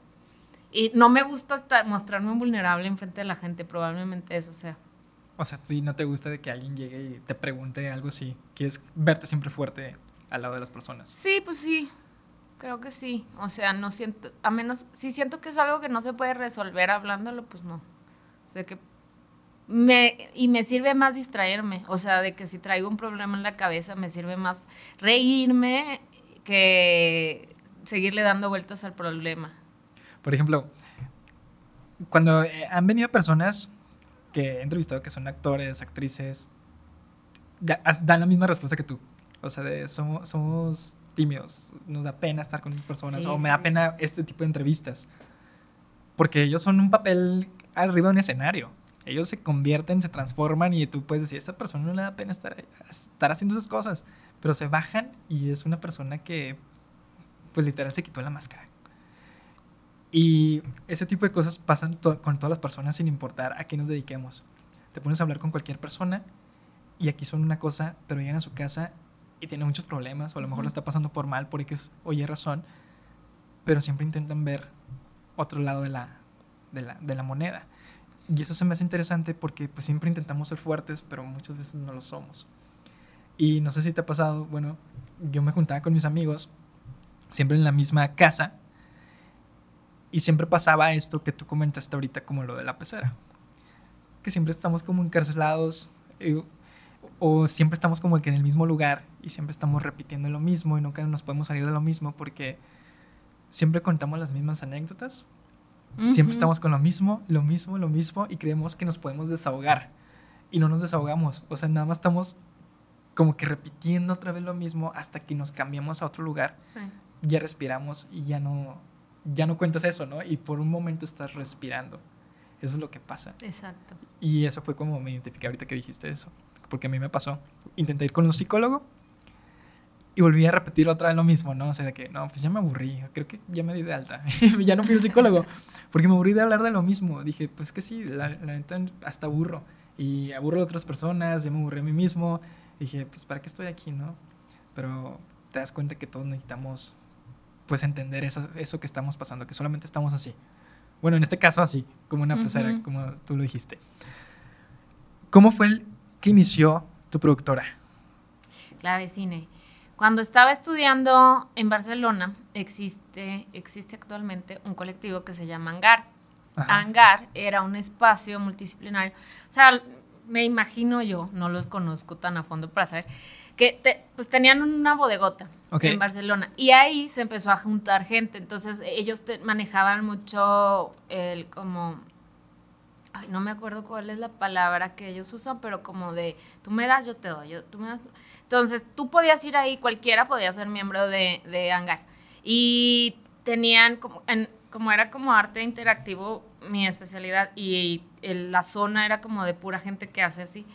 Y no me gusta estar, mostrarme vulnerable en frente de la gente, probablemente eso sea. O sea, ¿a no te gusta de que alguien llegue y te pregunte algo así? ¿Quieres verte siempre fuerte al lado de las personas? Sí, pues sí. Creo que sí. O sea, no siento, a menos, si siento que es algo que no se puede resolver hablándolo, pues no. O sea, que me, y me sirve más distraerme. O sea, de que si traigo un problema en la cabeza, me sirve más reírme que seguirle dando vueltas al problema. Por ejemplo, cuando eh, han venido personas que he entrevistado que son actores, actrices, dan la misma respuesta que tú. O sea, de, somos, somos tímidos, nos da pena estar con esas personas, o me da pena este tipo de entrevistas. Porque ellos son un papel arriba de un escenario. Ellos se convierten, se transforman y tú puedes decir, esa persona no le da pena estar, estar haciendo esas cosas. Pero se bajan y es una persona que, pues literal, se quitó la máscara. Y ese tipo de cosas pasan con todas las personas sin importar a qué nos dediquemos. Te pones a hablar con cualquier persona y aquí son una cosa, pero llegan a su casa y tienen muchos problemas o a lo mejor lo está pasando por mal por X o Y razón, pero siempre intentan ver otro lado de la, de la, de la moneda. Y eso se me hace interesante porque pues siempre intentamos ser fuertes, pero muchas veces no lo somos. Y no sé si te ha pasado, bueno, yo me juntaba con mis amigos, siempre en la misma casa, y siempre pasaba esto que tú comentaste ahorita como lo de la pecera. Que siempre estamos como encarcelados eh, o siempre estamos como que en el mismo lugar y siempre estamos repitiendo lo mismo y nunca nos podemos salir de lo mismo porque siempre contamos las mismas anécdotas. Siempre estamos con lo mismo, lo mismo, lo mismo y creemos que nos podemos desahogar y no nos desahogamos. O sea, nada más estamos como que repitiendo otra vez lo mismo hasta que nos cambiamos a otro lugar. Ya respiramos y ya no, ya no cuentas eso, ¿no? Y por un momento estás respirando. Eso es lo que pasa. Exacto. Y eso fue como me identifiqué ahorita que dijiste eso. Porque a mí me pasó. Intenté ir con un psicólogo y volví a repetir otra vez lo mismo, ¿no? O sea, de que, no, pues ya me aburrí. Creo que ya me di de alta. ya no fui al psicólogo. Porque me aburrí de hablar de lo mismo. Dije, pues que sí, la, neta hasta aburro. Y aburro a otras personas, ya me aburrí a mí mismo. dije, pues ¿para qué estoy aquí, no? Pero te das cuenta que todos necesitamos pues entender eso, eso que estamos pasando, que solamente estamos así. Bueno, en este caso así, como una pecera, como tú lo dijiste. ¿Cómo fue el que inició tu productora? Clave Cine. Cuando estaba estudiando en Barcelona, existe, existe actualmente un colectivo que se llama Angar. Angar era un espacio multidisciplinario. O sea, me imagino yo, no los conozco tan a fondo para saber, que pues tenían una bodegota en Barcelona y ahí se empezó a juntar gente, entonces ellos manejaban mucho el como ay, no me acuerdo cuál es la palabra que ellos usan, pero como de tú me das, yo te doy, yo, tú me das. Entonces, tú podías ir ahí, cualquiera podía ser miembro de, de Hangar. Y tenían como, en, como era como arte interactivo mi especialidad y, la zona era como de pura gente que hace así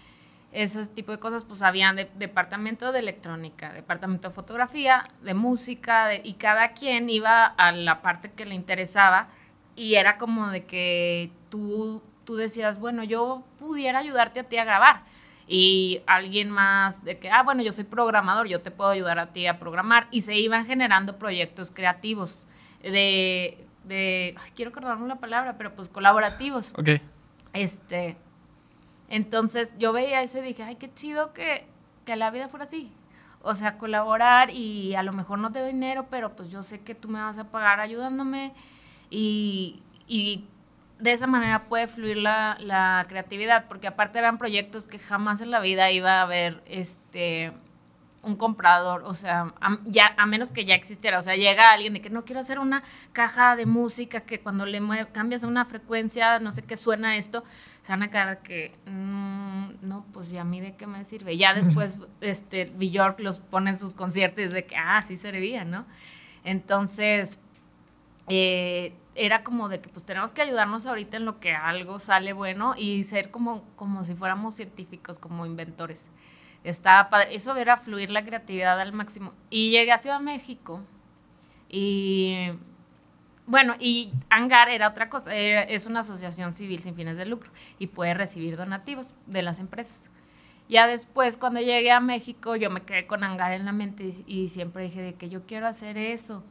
ese tipo de cosas, pues habían de, departamento de electrónica, departamento de fotografía, de música, y cada quien iba a la parte que le interesaba y era como de que tú, tú decías, bueno, yo pudiera ayudarte a ti a grabar. Y alguien más de que, ah, bueno, yo soy programador, yo te puedo ayudar a ti a programar. Y se iban generando proyectos creativos de, de quiero acordarme la palabra, pero pues colaborativos. Ok. Este, entonces yo veía eso y dije, ay, qué chido que, que la vida fuera así. O sea, colaborar y a lo mejor no te doy dinero, pero pues yo sé que tú me vas a pagar ayudándome y, y de esa manera puede fluir la, la, creatividad, porque aparte eran proyectos que jamás en la vida iba a haber este un comprador, o sea, a, ya, a menos que ya existiera, o sea, llega alguien de que no quiero hacer una caja de música que cuando le cambias a una frecuencia, no sé qué suena esto, se van a quedar que, mm, no, pues ya a mí de qué me sirve. Ya después, este, Bjork los pone en sus conciertos de que, ah, sí servía, ¿no? Entonces, eh, era como de que pues tenemos que ayudarnos ahorita en lo que algo sale bueno y ser como, como si fuéramos científicos, como inventores. Estaba padre. Eso era fluir la creatividad al máximo. Y llegué a Ciudad México y bueno, y Hangar era otra cosa, es una asociación civil sin fines de lucro y puede recibir donativos de las empresas. Ya después, cuando llegué a México, yo me quedé con Hangar en la mente y, siempre dije de que yo quiero hacer eso,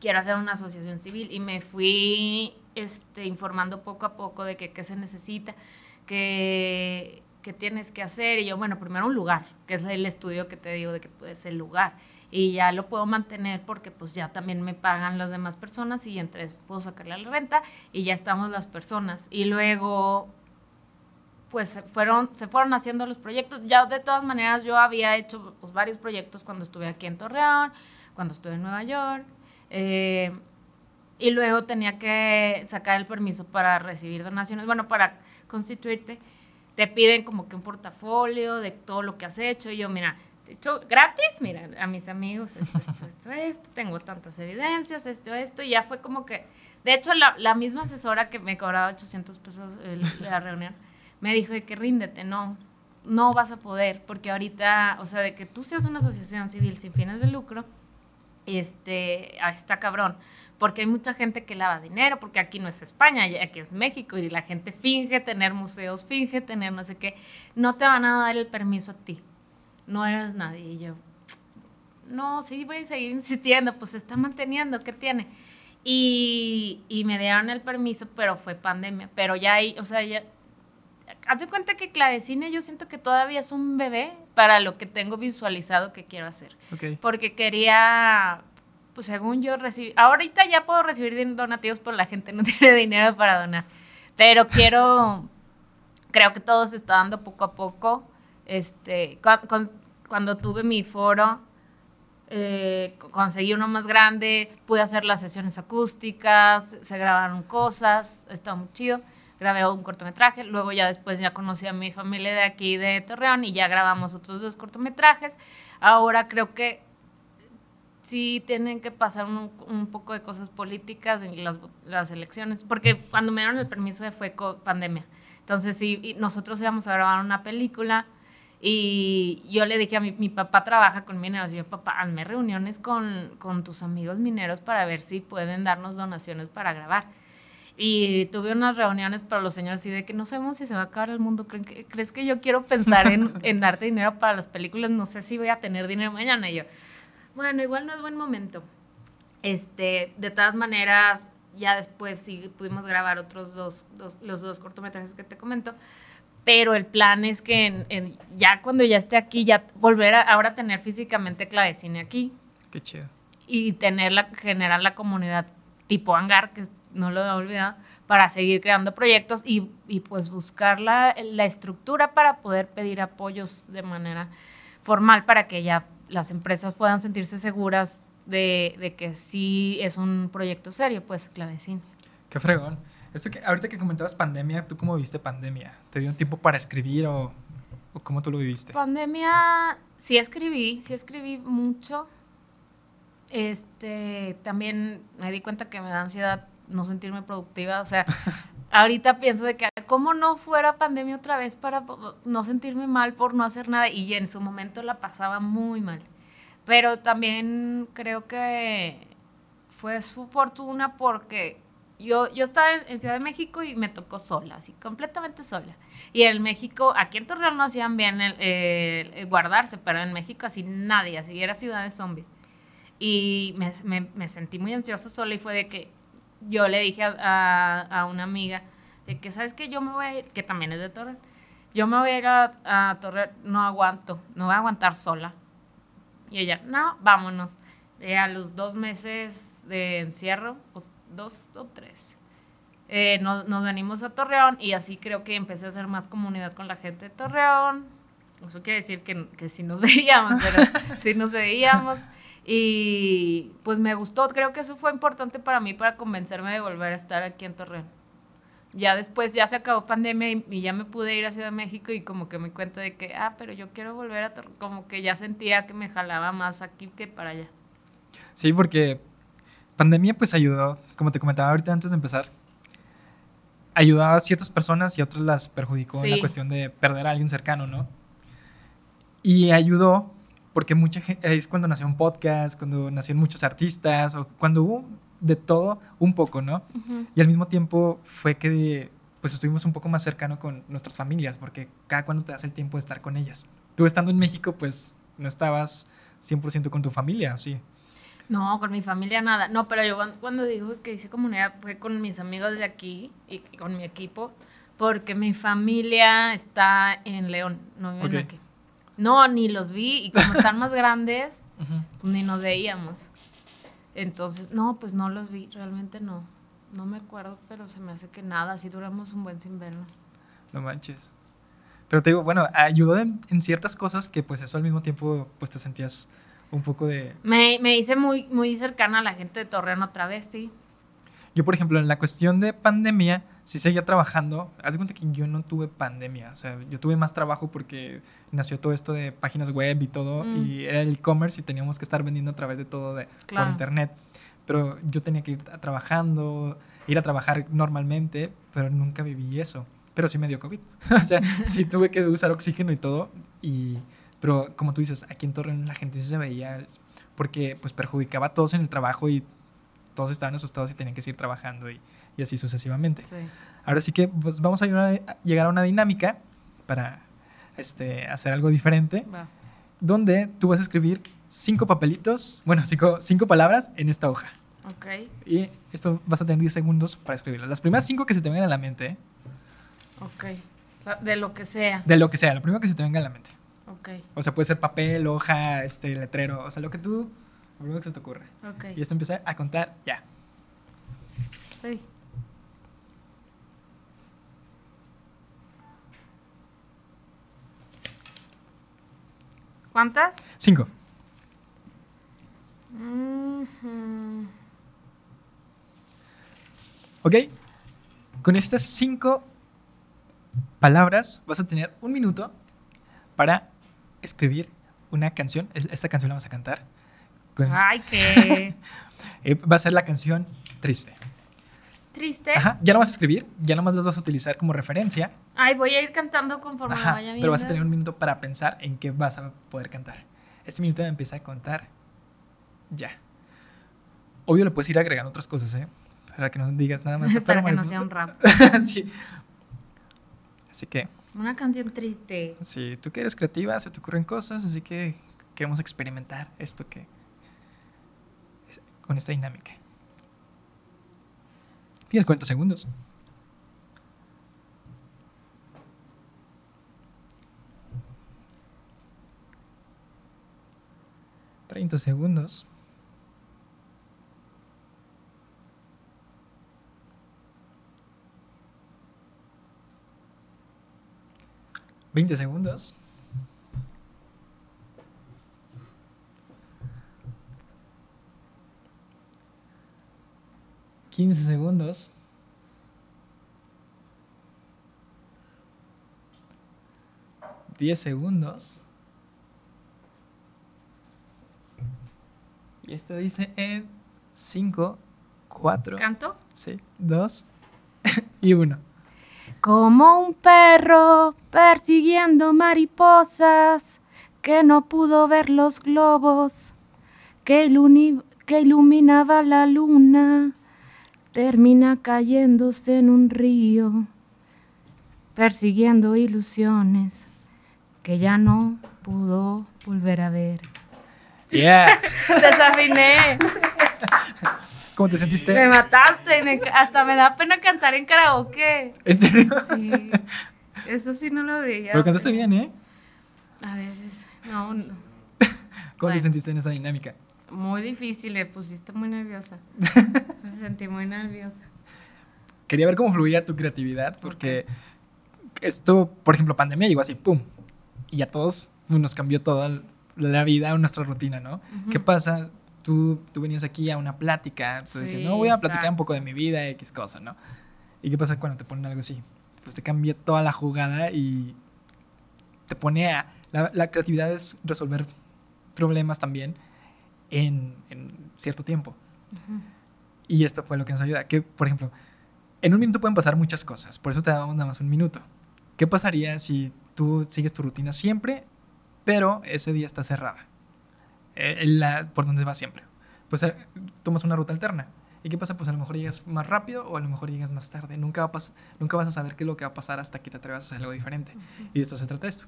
quiero hacer una asociación civil y me fui este, informando poco a poco de que qué se necesita, que que tienes que hacer. Y yo, bueno, primero un lugar, que es el estudio que te digo de que es el lugar. Y ya lo puedo mantener porque pues ya también me pagan las demás personas y entre eso puedo sacarle la renta y ya estamos las personas. Y luego pues fueron, se fueron haciendo los proyectos. Ya de todas maneras yo había hecho pues, varios proyectos cuando estuve aquí en Torreón, cuando estuve en Nueva York. Eh, y luego tenía que sacar el permiso para recibir donaciones, bueno, para constituirte te piden como que un portafolio de todo lo que has hecho. Y yo, mira, hecho gratis, mira, a mis amigos, esto, esto, esto, esto, tengo tantas evidencias, esto, esto. Y ya fue como que, de hecho, la, la misma asesora que me cobraba 800 pesos la reunión, me dijo de que ríndete, no, no vas a poder, porque ahorita, o sea, de que tú seas una asociación civil sin fines de lucro, este, ah, está cabrón porque hay mucha gente que lava dinero, porque aquí no es España, aquí es México, y la gente finge tener museos, finge tener no sé qué, no te van a dar el permiso a ti, no eres nadie. Y yo, no, sí, voy a seguir insistiendo, pues se está manteniendo, ¿qué tiene? Y, y me dieron el permiso, pero fue pandemia, pero ya hay, o sea, ya, haz de cuenta que Clavecine yo siento que todavía es un bebé para lo que tengo visualizado que quiero hacer. Porque quería pues según yo recibí, ahorita ya puedo recibir donativos, pero la gente no tiene dinero para donar. Pero quiero, creo que todo se está dando poco a poco. Este, cuando tuve mi foro, eh, conseguí uno más grande, pude hacer las sesiones acústicas, se grabaron cosas, estaba muy chido. Grabé un cortometraje, luego ya después ya conocí a mi familia de aquí de Torreón y ya grabamos otros dos cortometrajes. Ahora creo que sí tienen que pasar un, poco de cosas políticas en las, las, elecciones, porque cuando me dieron el permiso fue pandemia. Entonces, sí, nosotros íbamos a grabar una película y yo le dije a mi, mi papá trabaja con mineros, y yo, papá, hazme reuniones con, con tus amigos mineros para ver si pueden darnos donaciones para grabar. Y tuve unas reuniones para los señores así de que no sabemos si se va a acabar el mundo. ¿Crees que yo quiero pensar en, en darte dinero para las películas? No sé si voy a tener dinero mañana. Y yo, bueno, igual no es buen momento. Este, de todas maneras, ya después sí pudimos grabar otros dos, los dos cortometrajes que te comento. Pero el plan es que en, ya cuando ya esté aquí, ya volver a ahora tener físicamente clavecine aquí. Qué chido. Y tenerla, generar la comunidad tipo hangar, que no lo he olvidado, para seguir creando proyectos y, y pues buscar la, la estructura para poder pedir apoyos de manera formal para que ya las empresas puedan sentirse seguras de, que sí es un proyecto serio, pues Clavecín. Qué fregón. Esto que, ahorita que comentabas pandemia, ¿tú cómo viviste pandemia? ¿Te dio un tiempo para escribir o, o cómo tú lo viviste? Pandemia, sí escribí, sí escribí mucho. Este, también me di cuenta que me da ansiedad no sentirme productiva, o sea, ahorita pienso de que cómo no fuera pandemia otra vez para no sentirme mal por no hacer nada y en su momento la pasaba muy mal. Pero también creo que fue su fortuna porque yo, yo estaba en, en Ciudad de México y me tocó sola, así, completamente sola. Y en México, aquí en Torreón no hacían bien el, guardarse, pero en México así nadie, así era ciudad de zombies. Y me, me- sentí muy ansiosa sola y fue de que yo le dije a, a- una amiga de que, ¿sabes qué? Yo me voy que también es de Torreón, yo me voy a ir a, a Torreón, no aguanto, no voy a aguantar sola. Y ella, no, vámonos. Eh, a los dos meses de encierro, o dos o tres, eh, nos, nos venimos a Torreón y así creo que empecé a hacer más comunidad con la gente de Torreón. Eso quiere decir que, que sí nos veíamos, pero sí nos veíamos. Y pues me gustó, creo que eso fue importante para mí para convencerme de volver a estar aquí en Torreón. Ya después ya se acabó pandemia y, y ya me pude ir a Ciudad de México y como que me cuenta de que, ah, pero yo quiero volver a Torreón, como que ya sentía que me jalaba más aquí que para allá. Sí, porque pandemia pues ayudó, como te comentaba ahorita antes de empezar, ayudó a ciertas personas y otras las perjudicó en la cuestión de perder a alguien cercano, ¿no? Y ayudó porque mucha gente, es cuando nació un podcast, cuando nacieron muchos artistas, o cuando hubo de todo un poco, ¿no? Y al mismo tiempo fue que pues estuvimos un poco más cercano con nuestras familias, porque cada cuando te das el tiempo de estar con ellas. Tú estando en México, pues no estabas 100% con tu familia, ¿o sí? No, con mi familia nada. No, pero yo cuando- cuando digo que hice comunidad fue con mis amigos de aquí y y con mi equipo, porque mi familia está en León, no viven Ok. aquí. No, ni los vi y como están más grandes, pues ni nos veíamos. Entonces, no, pues no los vi, realmente no. No me acuerdo, pero se me hace que nada, así duramos un buen sin vernos. No manches. Pero te digo, bueno, ayudó en, en ciertas cosas que pues eso al mismo tiempo pues te sentías un poco de... Me, me hice muy, muy cercana a la gente de Torreón otra vez, sí. Yo, por ejemplo, en la cuestión de pandemia, sí seguía trabajando. Haz de cuenta que yo no tuve pandemia. O sea, yo tuve más trabajo porque nació todo esto de páginas web y todo. Mm. Y era el e-commerce y teníamos que estar vendiendo a través de todo de, Claro. por internet. Pero yo tenía que ir trabajando, ir a trabajar normalmente, pero nunca viví eso. Pero sí me dio COVID. o sea, sí tuve que usar oxígeno y todo. Y, pero como tú dices, aquí en Torreón la gente sí se veía porque pues perjudicaba a todos en el trabajo y todos estaban asustados y tenían que seguir trabajando y, y así sucesivamente. Sí. Ahora sí que pues, vamos a llegar a- a llegar a una dinámica para este, hacer algo diferente, Va. donde tú vas a escribir cinco papelitos, bueno, cinco, cinco palabras en esta hoja. Ok. Y esto vas a tener 10 segundos para escribirlas. Las primeras cinco que se te vengan a la mente, ¿eh? Ok. De lo que sea. de lo que sea, lo primero que se te venga a la mente. Ok. O sea, puede ser papel, hoja, este, letrero, o sea, lo que tú, lo que se te ocurre. Ok. Y esto empieza a contar ya. Sí. ¿Cuántas? Cinco. Mhm. ¿Ok? Con estas cinco palabras vas a tener un minuto para escribir una canción. Es- Esta canción la vamos a cantar. Ay, qué eh, va a ser la canción triste. triste. Ajá, ya no vas a escribir, ya nomás las vas a utilizar como referencia. Ay, voy a ir cantando conforme Ajá, vaya viendo. pero vas a tener un minuto para pensar en qué vas a poder cantar. Este minuto empieza a contar ya. Obvio le puedes ir agregando otras cosas, ¿eh? Para que no digas nada más. Para que no sea un rap. sí. Así que, Una canción triste. si tú que eres creativa, se te ocurren cosas, así que queremos experimentar esto que con esta dinámica. Tienes 40 segundos. Treinta segundos. Veinte segundos. Quince segundos. Diez segundos. Y esto dice en cinco, cuatro, ¿Canto? sí, dos y uno. Como un perro persiguiendo mariposas que no pudo ver los globos que, iluni- que iluminaba la luna. termina cayéndose en un río, persiguiendo ilusiones que ya no pudo volver a ver. Yeah. Desafiné. ¿Cómo te sentiste? Me mataste. me- hasta me da pena cantar en karaoke. ¿En serio? Sí. Eso sí no lo veía. Pero cantaste bien, ¿eh? A veces. No, no. ¿Cómo te sentiste en esa dinámica? Muy difícil, me pusiste muy nerviosa. Me sentí muy nerviosa. Quería ver cómo fluía tu creatividad, porque esto, por ejemplo, pandemia llegó así, ¡pum! Y a todos nos cambió toda la vida, nuestra rutina, ¿no? ¿Qué pasa? Tú, tú venías aquí a una plática, tú decías, Sí, no, voy a platicar un poco de mi vida, X cosa, ¿no? ¿Y qué pasa cuando te ponen algo así? Pues te cambia toda la jugada y te pone a... La, la creatividad es resolver problemas también en, en cierto tiempo. Y esto fue lo que nos ayuda. Que, por ejemplo, en un minuto pueden pasar muchas cosas, por eso te damos nada más un minuto. ¿Qué pasaría si tú sigues tu rutina siempre, pero ese día está cerrada? Eh, la- por donde vas siempre. Pues eh, tomas una ruta alterna. ¿Y qué pasa? Pues a lo mejor llegas más rápido o a lo mejor llegas más tarde. Nunca, va a nunca vas a saber qué es lo que va a pasar hasta que te atrevas a hacer algo diferente. Y de esto se trata esto.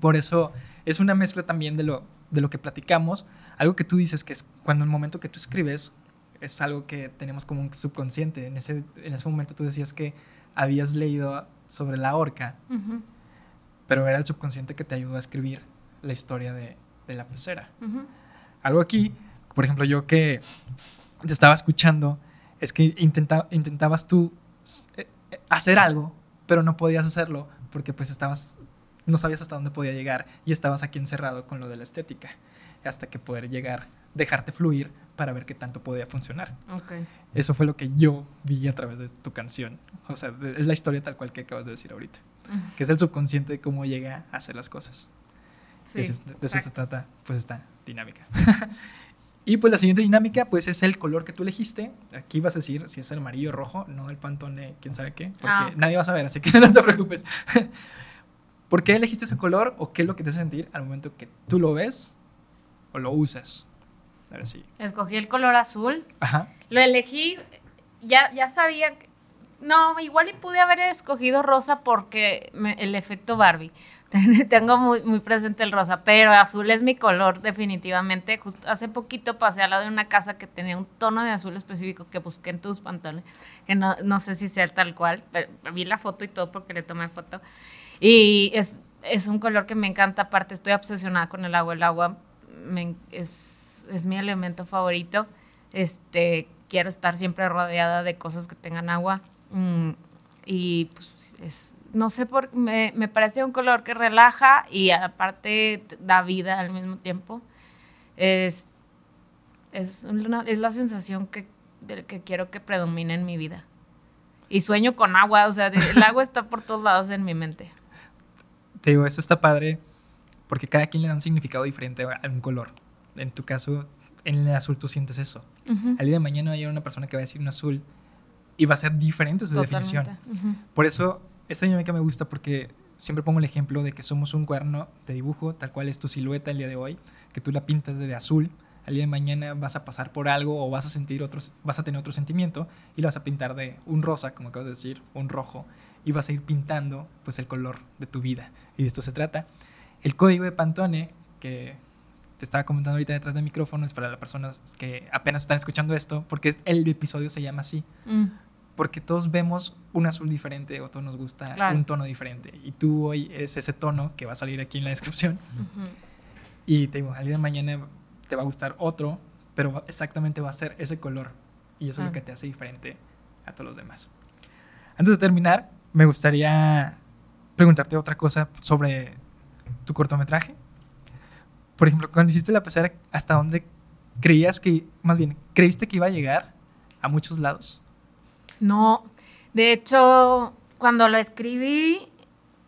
Por eso es una mezcla también de lo, de lo que platicamos. Algo que tú dices que es cuando el momento que tú escribes es algo que tenemos como un subconsciente. En ese, en ese momento tú decías que habías leído sobre la orca, Ujú, pero era el subconsciente que te ayudó a escribir la historia de, de la pecera. Algo aquí, por ejemplo, yo que te estaba escuchando, es que intenta- intentabas tú eh, eh, hacer algo, pero no podías hacerlo porque pues estabas, no sabías hasta dónde podía llegar y estabas aquí encerrado con lo de la estética, hasta que poder llegar, dejarte fluir para ver qué tanto podía funcionar. Eso fue lo que yo vi a través de tu canción. O sea, es la historia tal cual que acabas de decir ahorita. Que es el subconsciente de cómo llega a hacer las cosas. Sí, es- de eso se trata, pues, esta dinámica. y pues la siguiente dinámica, pues, es el color que tú elegiste. Aquí vas a decir si es el amarillo o rojo, no el pantone, quién sabe qué, porque Ah, ok. nadie va a saber, así que no te preocupes. ¿Por qué elegiste ese color o qué es lo que te hace sentir al momento que tú lo ves o lo usas? A ver si. Escogí el color azul. Ajá. Lo elegí, ya, ya sabía. que- No, igual y pude haber escogido rosa porque me- el efecto Barbie. Tengo muy, muy presente el rosa, pero azul es mi color definitivamente. Hace poquito pasé al lado de una casa que tenía un tono de azul específico que busqué en tus pantalones, que no, no sé si sea tal cual, pero vi la foto y todo porque le tomé foto. Y es, es un color que me encanta, aparte estoy obsesionada con el agua. El agua me es, es mi elemento favorito. Este, quiero estar siempre rodeada de cosas que tengan agua. Mm, y pues es, no sé por me, me parece un color que relaja y aparte da vida al mismo tiempo. Es, es, una- es la sensación que, de- que quiero que predomine en mi vida. Y sueño con agua, o sea, el agua está por todos lados en mi mente. Te digo, eso está padre porque cada quien le da un significado diferente a un color. En tu caso, en el azul tú sientes eso. Ujú. Al día de mañana va a llegar una persona que va a decir un azul y va a ser diferente su definición. Totalmente. Ujú. Por eso, esta dinámica me gusta porque siempre pongo el ejemplo de que somos un cuaderno de dibujo, tal cual es tu silueta el día de hoy, que tú la pintas de azul. Al día de mañana vas a pasar por algo o vas a sentir otros, vas a tener otro sentimiento y lo vas a pintar de un rosa, como acabo de decir, un rojo, y vas a ir pintando pues el color de tu vida. Y de esto se trata. El código de Pantone, que te estaba comentando ahorita detrás del micrófono, es para las personas que apenas están escuchando esto, porque el episodio se llama así Mm. Porque todos vemos un azul diferente o todos nos gusta Claro. un tono diferente. Y tú hoy eres ese tono que va a salir aquí en la descripción. Y te digo, al día de mañana te va a gustar otro, pero exactamente va a ser ese color. Y eso es lo Ah. que te hace diferente a todos los demás. Antes de terminar, me gustaría preguntarte otra cosa sobre tu cortometraje. Por ejemplo, cuando hiciste la pecera, ¿hasta dónde creías que, más bien, creíste que iba a llegar a muchos lados? No, de hecho, cuando lo escribí,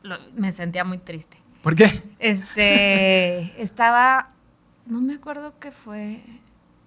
lo- me sentía muy triste. ¿Por qué? Este, estaba, no me acuerdo qué fue,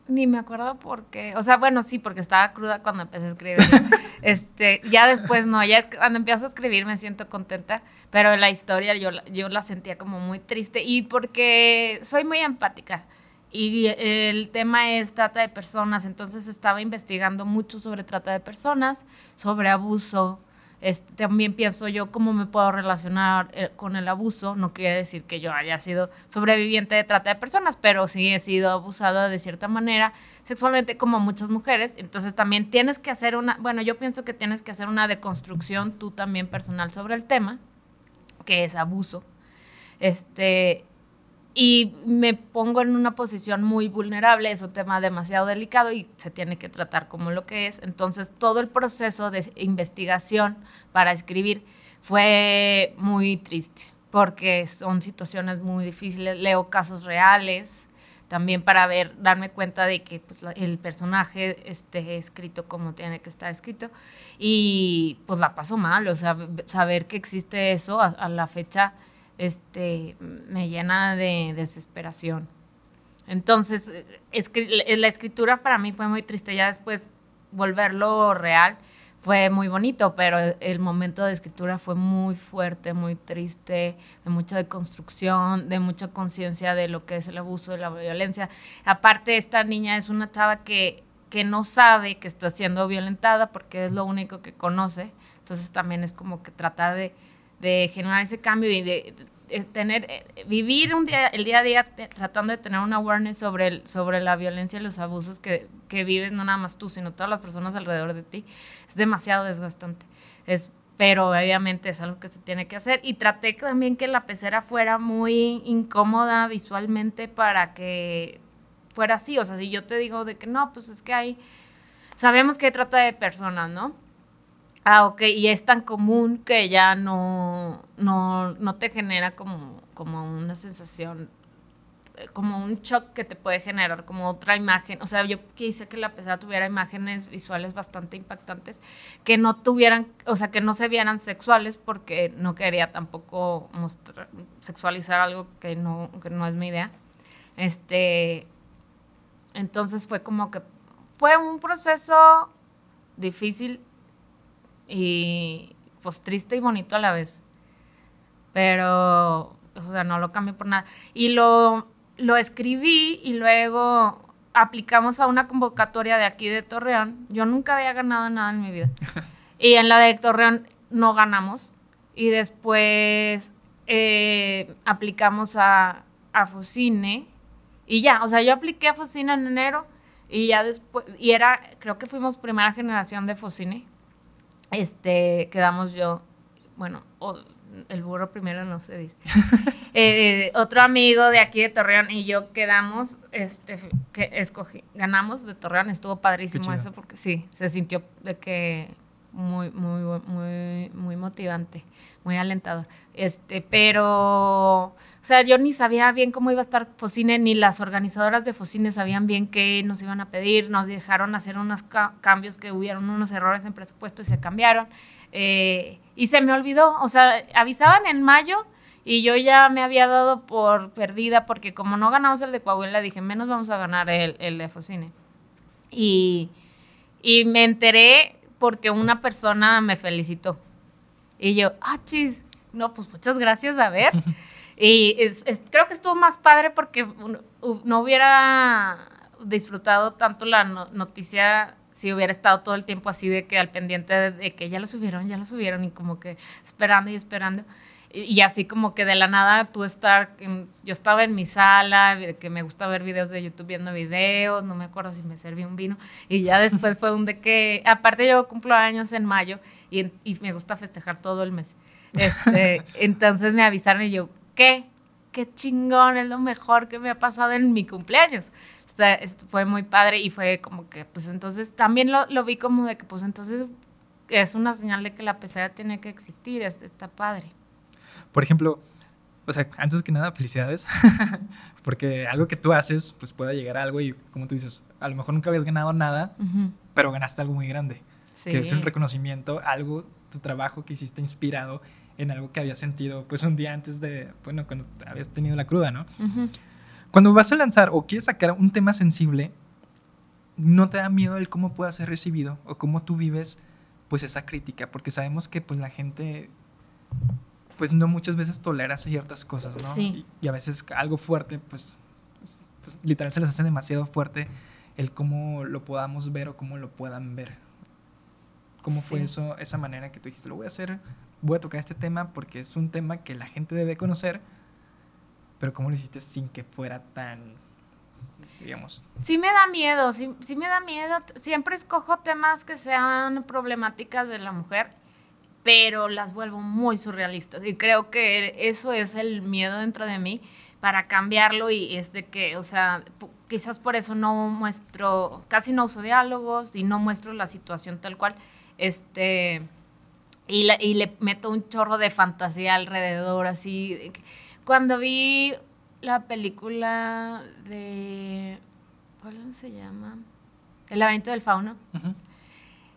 ni me acuerdo por qué. O sea, bueno, sí, porque estaba cruda cuando empecé a escribir. Este, ya después no, ya es cuando empiezo a escribir me siento contenta, pero la historia yo, yo la sentía como muy triste y porque soy muy empática y el tema es trata de personas, entonces estaba investigando mucho sobre trata de personas, sobre abuso. Este, también pienso yo cómo me puedo relacionar eh, con el abuso. No quiere decir que yo haya sido sobreviviente de trata de personas, pero sí he sido abusada de cierta manera sexualmente como muchas mujeres. Entonces también tienes que hacer una, bueno, yo pienso que tienes que hacer una deconstrucción tú también personal sobre el tema, que es abuso. Este, y me pongo en una posición muy vulnerable, es un tema demasiado delicado y se tiene que tratar como lo que es. Entonces, todo el proceso de investigación para escribir fue muy triste, porque son situaciones muy difíciles. Leo casos reales también para ver, darme cuenta de que pues, el personaje esté escrito como tiene que estar escrito. Y pues la paso mal, o sea, saber que existe eso a la fecha este, me llena de desesperación. Entonces, la escritura para mí fue muy triste. Ya después volverlo real fue muy bonito, pero el momento de escritura fue muy fuerte, muy triste, de mucha deconstrucción, de mucha conciencia de lo que es el abuso, de la violencia. Aparte, esta niña es una chava que, que no sabe que está siendo violentada porque es lo único que conoce. Entonces también es como que tratar de, de generar ese cambio y de, tener, eh, vivir un día, el día a día tratando de tener una awareness sobre, el, sobre la violencia y los abusos que, que vives, no nada más tú, sino todas las personas alrededor de ti, es demasiado desgastante. Es, pero obviamente es algo que se tiene que hacer. Y traté también que la pecera fuera muy incómoda visualmente para que fuera así. O sea, si yo te digo de que no, pues es que hay, sabemos que trata de personas, ¿no? Ah, ok, y es tan común que ya no, no, no te genera como, como una sensación, eh, como un shock que te puede generar como otra imagen. O sea, yo quise que la pesada tuviera imágenes visuales bastante impactantes, que no tuvieran, o sea, que no se vieran sexuales, porque no quería tampoco mostrar, sexualizar algo que no, que no es mi idea. Este, entonces fue como que fue un proceso difícil y pues triste y bonito a la vez. Pero, o sea, no lo cambié por nada. Y lo, lo escribí y luego aplicamos a una convocatoria de aquí de Torreón. Yo nunca había ganado nada en mi vida. Y en la de Torreón no ganamos. Y después eh, aplicamos a, a Focine. Y ya, o sea, yo apliqué a Focine en enero. Y ya después, y era, creo que fuimos primera generación de Focine este, quedamos yo, bueno, el burro primero no se dice. Eh, otro amigo de aquí de Torreón y yo quedamos, este, que escogí, ganamos de Torreón, estuvo padrísimo eso porque sí, se sintió de que muy, muy, muy, muy motivante, muy alentador. Este, pero o sea, yo ni sabía bien cómo iba a estar Focine, ni las organizadoras de Focine sabían bien qué nos iban a pedir. Nos dejaron hacer unos cambios que hubieron unos errores en presupuesto y se cambiaron. Eh, y se me olvidó, o sea, avisaban en mayo y yo ya me había dado por perdida porque como no ganamos el de Coahuila, dije, menos vamos a ganar el, el de Focine. Y, y me enteré porque una persona me felicitó. Y yo, ah, chis, no, pues muchas gracias, a ver. Y creo que estuvo más padre porque no hubiera disfrutado tanto la noticia si hubiera estado todo el tiempo así de que al pendiente de, que ya lo subieron, ya lo subieron y como que esperando y esperando. Y, así como que de la nada tú estar, yo estaba en mi sala, que me gusta ver videos de YouTube viendo videos, no me acuerdo si me serví un vino, y ya después fue un de que, aparte yo cumplo años en mayo y, y me gusta festejar todo el mes. Este, entonces me avisaron y yo, ¿qué? Qué chingón, es lo mejor que me ha pasado en mi cumpleaños. fue muy padre y fue como que, pues entonces también lo, lo, vi como de que, pues entonces es una señal de que la pesada tiene que existir, está padre. Por ejemplo, o sea, antes que nada, felicidades, porque algo que tú haces, pues pueda llegar a algo y como tú dices, a lo mejor nunca habías ganado nada, pero ganaste algo muy grande, que es un reconocimiento, algo, tu trabajo que hiciste inspirado en algo que había sentido pues un día antes de, bueno, cuando habías tenido la cruda, ¿no? Cuando vas a lanzar o quieres sacar un tema sensible, no te da miedo el cómo pueda ser recibido o cómo tú vives pues esa crítica, porque sabemos que pues la gente pues no muchas veces tolera ciertas cosas, ¿no? Sí. Y, a veces algo fuerte pues pues, literal se les hace demasiado fuerte el cómo lo podamos ver o cómo lo puedan ver. ¿Cómo fue Sí. eso, esa manera que tú dijiste, lo voy a hacer, voy a tocar este tema porque es un tema que la gente debe conocer, pero cómo lo hiciste sin que fuera tan, digamos, Sí me da miedo, sí, sí me da miedo. Siempre escojo temas que sean problemáticas de la mujer, pero las vuelvo muy surrealistas. Y creo que eso es el miedo dentro de mí para cambiarlo y es de que, o sea, quizás por eso no muestro, casi no uso diálogos y no muestro la situación tal cual. Este, y, la- y le meto un chorro de fantasía alrededor, así. Cuando vi la película de. ¿Cuál se llama? El laberinto del fauno. Ujú.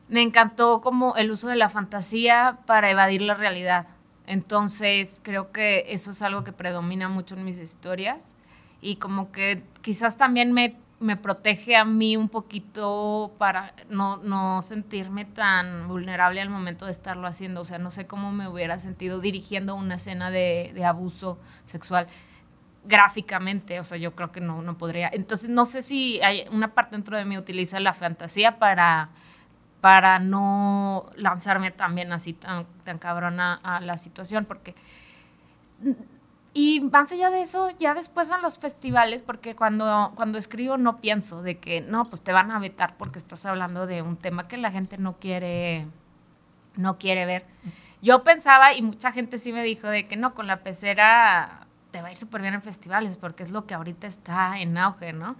Me encantó como el uso de la fantasía para evadir la realidad. Entonces, creo que eso es algo que predomina mucho en mis historias y como que quizás también me, me protege a mí un poquito para no, no sentirme tan vulnerable al momento de estarlo haciendo. O sea, no sé cómo me hubiera sentido dirigiendo una escena de, de abuso sexual gráficamente, o sea, yo creo que no, no podría. Entonces, no sé si hay una parte dentro de mí utiliza la fantasía para, para no lanzarme también así tan, tan cabrona a la situación, porque... Y más allá de eso, ya después en los festivales, porque cuando, cuando escribo no pienso de que, no, pues te van a vetar porque estás hablando de un tema que la gente no quiere, no quiere ver. Yo pensaba, y mucha gente sí me dijo, de que no, con la pecera te va a ir súper bien en festivales, porque es lo que ahorita está en auge, ¿no?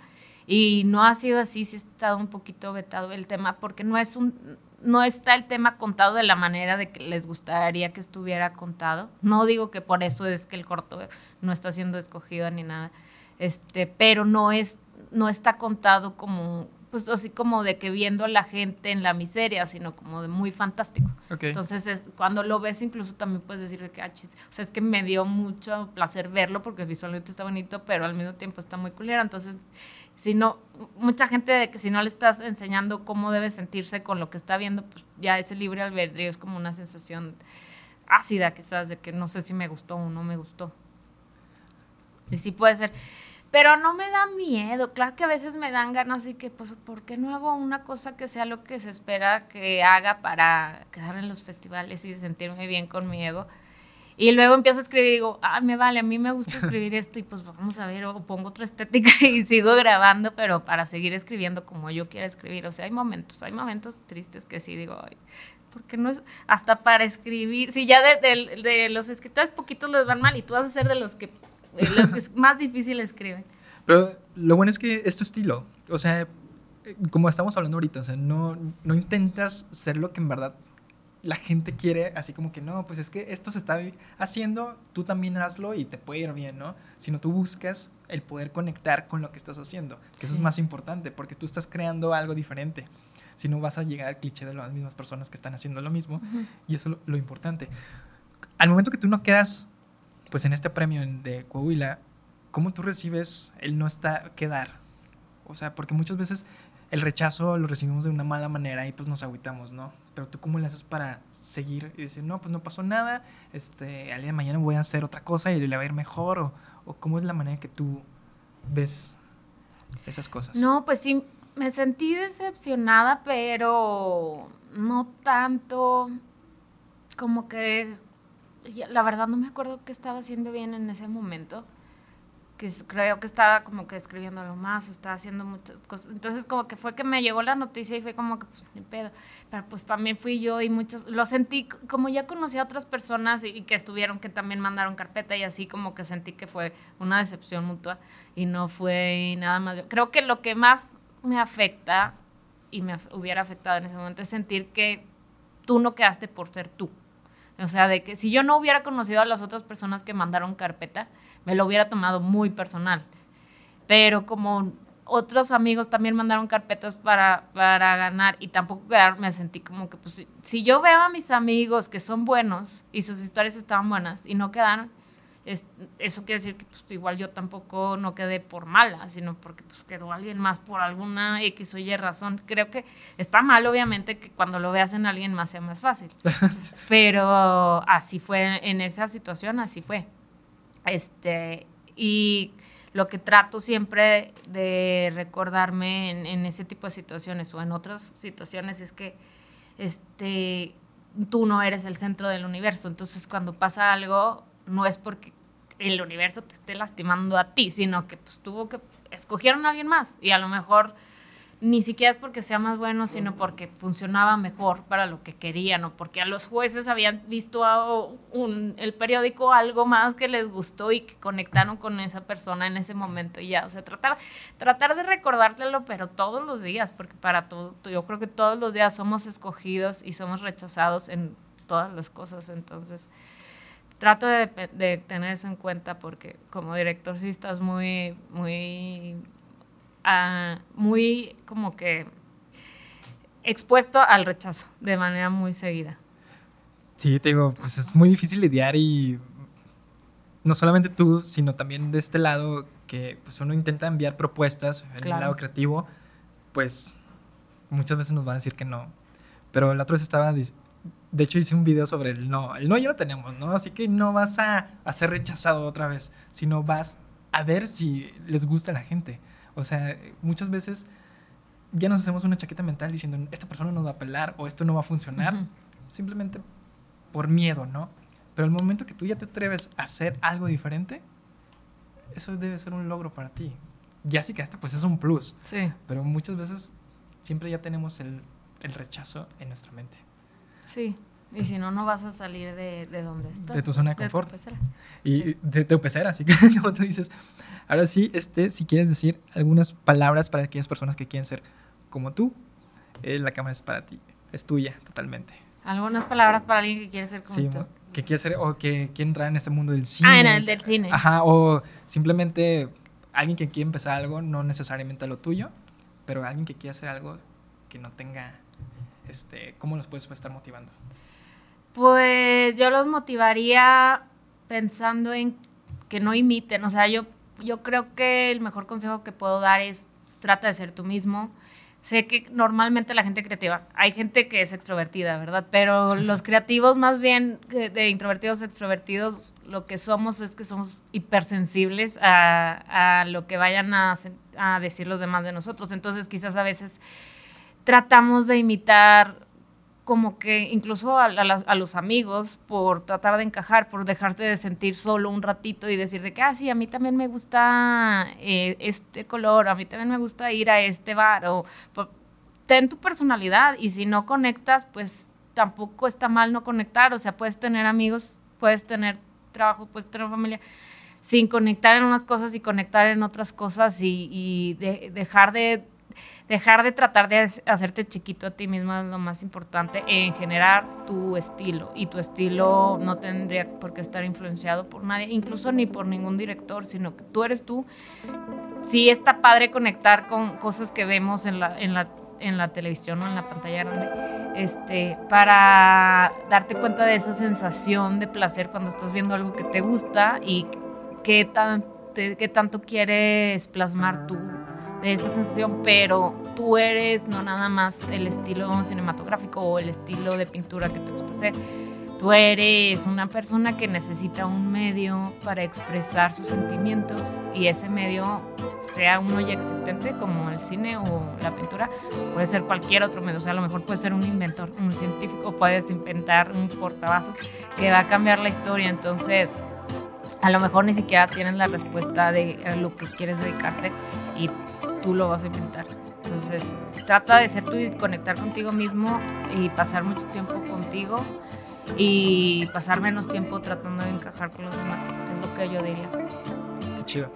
Y no ha sido así, sí ha estado un poquito vetado el tema, porque no es un, no está el tema contado de la manera de que les gustaría que estuviera contado. No digo que por eso es que el corto no está siendo escogido ni nada, este, pero no es, no está contado como, pues así como de que viendo a la gente en la miseria, sino como de muy fantástico. Ok. Entonces, es- cuando lo ves, incluso también puedes decir de que, ah, chis, o sea, es que me dio mucho placer verlo porque visualmente está bonito, pero al mismo tiempo está muy culera. Entonces, si no, mucha gente de que si no le estás enseñando cómo debe sentirse con lo que está viendo, pues ya ese libre albedrío es como una sensación ácida, quizás, de que no sé si me gustó o no me gustó. Y sí puede ser. Pero no me da miedo. Claro que a veces me dan ganas y que, pues, ¿por qué no hago una cosa que sea lo que se espera que haga para quedar en los festivales y sentirme bien con mi ego? Y luego empiezo a escribir y digo, ah, me vale, a mí me gusta escribir esto y pues vamos a ver, o pongo otra estética y sigo grabando, pero para seguir escribiendo como yo quiera escribir. O sea, hay momentos, hay momentos tristes que sí digo, ay, ¿por qué no es hasta para escribir? Si ya de, de- de los escritores poquitos les van mal y tú vas a ser de los que, de los que es más difícil escriben. Pero lo bueno es que es tu estilo. O sea, como estamos hablando ahorita, o sea, no, no intentas ser lo que en verdad la gente quiere, así como que no, pues es que esto se está haciendo, tú también hazlo y te puede ir bien, ¿no? Sino tú buscas el poder conectar con lo que estás haciendo, que eso es más importante, porque tú estás creando algo diferente. Si no vas a llegar al cliché de las mismas personas que están haciendo lo mismo, y eso es lo, lo importante. Al momento que tú no quedas, pues en este premio de Coahuila, ¿cómo tú recibes el no está, quedar? O sea, porque muchas veces el rechazo lo recibimos de una mala manera y pues nos agüitamos, ¿no? Pero tú cómo le haces para seguir y decir, no, pues no pasó nada, este, al día de mañana voy a hacer otra cosa y le va a ir mejor, o, o cómo es la manera que tú ves esas cosas. No, pues sí, me sentí decepcionada, pero no tanto como que, la verdad no me acuerdo qué estaba haciendo bien en ese momento, que creo que estaba como que escribiéndolo más o estaba haciendo muchas cosas. Entonces como que fue que me llegó la noticia y fue como que, pues, ni pedo. Pero pues también fui yo y muchos, lo sentí como ya conocí a otras personas y, que estuvieron, que también mandaron carpeta y así como que sentí que fue una decepción mutua y no fue nada más. Creo que lo que más me afecta y me hubiera afectado en ese momento es sentir que tú no quedaste por ser tú. O sea, de que si yo no hubiera conocido a las otras personas que mandaron carpeta, me lo hubiera tomado muy personal. Pero como otros amigos también mandaron carpetas para, para ganar y tampoco quedaron, me sentí como que, pues, si- yo veo a mis amigos que son buenos y sus historias estaban buenas y no quedaron, es- eso quiere decir que pues, igual yo tampoco no quedé por mala, sino porque pues, quedó alguien más por alguna X o Y razón. Creo que está mal, obviamente, que cuando lo veas en alguien más sea más fácil. Pero así fue en esa situación, así fue. Este, y lo que trato siempre de recordarme en, ese tipo de situaciones o en otras situaciones es que este, tú no eres el centro del universo. Entonces, cuando pasa algo, no es porque el universo te esté lastimando a ti, sino que pues tuvo que escogieron a alguien más y a lo mejor ni siquiera es porque sea más bueno, sino porque funcionaba mejor para lo que querían o porque a los jueces habían visto el periódico algo más que les gustó y que conectaron con esa persona en ese momento. Y ya, o sea, tratar, tratar de recordártelo, pero todos los días, porque para todo, yo creo que todos los días somos escogidos y somos rechazados en todas las cosas, entonces trato de, de tener eso en cuenta porque como director sí estás muy, muy muy como que expuesto al rechazo de manera muy seguida. Sí, te digo, pues es muy difícil lidiar y no solamente tú, sino también de este lado que pues uno intenta enviar propuestas en el lado creativo, pues muchas veces nos van a decir que no. Pero la otra vez estaba, de hecho hice un video sobre el no. El no ya lo tenemos, ¿no? Así que no vas a, a ser rechazado otra vez, sino vas a ver si les gusta a la gente. O sea, muchas veces ya nos hacemos una chaqueta mental diciendo, esta persona no va a pelar o esto no va a funcionar, simplemente por miedo, ¿no? Pero el momento que tú ya te atreves a hacer algo diferente, eso debe ser un logro para ti. Ya sí que hasta pues es un plus. Sí. Pero muchas veces siempre ya tenemos el, el rechazo en nuestra mente. Sí. Y si no, no vas a salir de, de donde estás. De tu zona de confort. y de tu pecera, así que como tú dices. Ahora sí, este, si quieres decir algunas palabras para aquellas personas que quieren ser como tú, eh, la cámara es para ti, es tuya totalmente. Algunas palabras para alguien que quiere ser como tú. Que quiere ser, o que quiere entrar en ese mundo del cine. Ah, en el del cine. Ajá, o simplemente alguien que quiere empezar algo, no necesariamente lo tuyo, pero alguien que quiere hacer algo que no tenga, este, ¿cómo los puedes estar motivando? Pues yo los motivaría pensando en que no imiten. O sea, yo, yo creo que el mejor consejo que puedo dar es trata de ser tú mismo. Sé que normalmente la gente creativa, hay gente que es extrovertida, ¿verdad? Pero los creativos más bien de introvertidos, extrovertidos, lo que somos es que somos hipersensibles a, a lo que vayan a, a decir los demás de nosotros. Entonces quizás a veces tratamos de imitar como que incluso a, los amigos por tratar de encajar, por dejarte de sentir solo un ratito y decir de que, ah, sí, a mí también me gusta eh, este color, a mí también me gusta ir a este bar, o ten tu personalidad y si no conectas, pues tampoco está mal no conectar, o sea, puedes tener amigos, puedes tener trabajo, puedes tener familia, sin conectar en unas cosas y conectar en otras cosas y, dejar de dejar de tratar de hacerte chiquito a ti mismo es lo más importante en generar tu estilo y tu estilo no tendría por qué estar influenciado por nadie, incluso ni por ningún director, sino que tú eres tú. Sí está padre conectar con cosas que vemos en la, en la, en la televisión o en la pantalla grande, este, para darte cuenta de esa sensación de placer cuando estás viendo algo que te gusta y qué, tan, qué tanto quieres plasmar tú esa sensación, pero tú eres no nada más el estilo cinematográfico o el estilo de pintura que te gusta hacer. Tú eres una persona que necesita un medio para expresar sus sentimientos y ese medio, sea uno ya existente como el cine o la pintura, puede ser cualquier otro medio. O sea, a lo mejor puede ser un inventor, un científico, puedes inventar un portavasos que va a cambiar la historia. Entonces, a lo mejor ni siquiera tienes la respuesta de lo que quieres dedicarte y tú lo vas a inventar. Entonces, trata de ser tú y conectar contigo mismo y pasar mucho tiempo contigo y pasar menos tiempo tratando de encajar con los demás. Es lo que yo diría. Qué chido.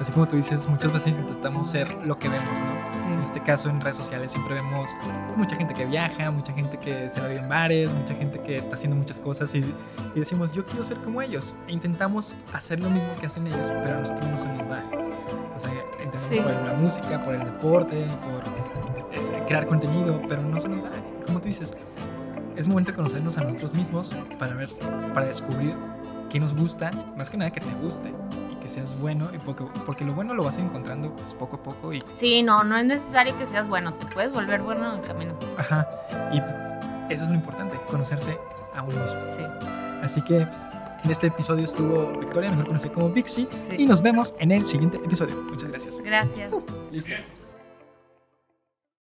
Así como tú dices, muchas veces intentamos ser lo que vemos, ¿no? En este caso, en redes sociales siempre vemos mucha gente que viaja, mucha gente que se la vive en bares, mucha gente que está haciendo muchas cosas y, y decimos, yo quiero ser como ellos. E intentamos hacer lo mismo que hacen ellos, pero a nosotros no se nos da. Sea, entendemos por la música, por el deporte, por crear contenido, pero no se nos da. Como tú dices, es momento de conocernos a nosotros mismos para ver, para descubrir qué nos gusta, más que nada que te guste y que seas bueno, y porque, porque lo bueno lo vas encontrando pues, poco a poco. Y... Sí, no, no es necesario que seas bueno, te puedes volver bueno en el camino. Ajá, y eso es lo importante, conocerse a uno mismo. Sí. Así que En este episodio estuvo Victoria, mejor conocida como Vixie. Sí. Y nos vemos en el siguiente episodio. Muchas gracias. Gracias. Listo.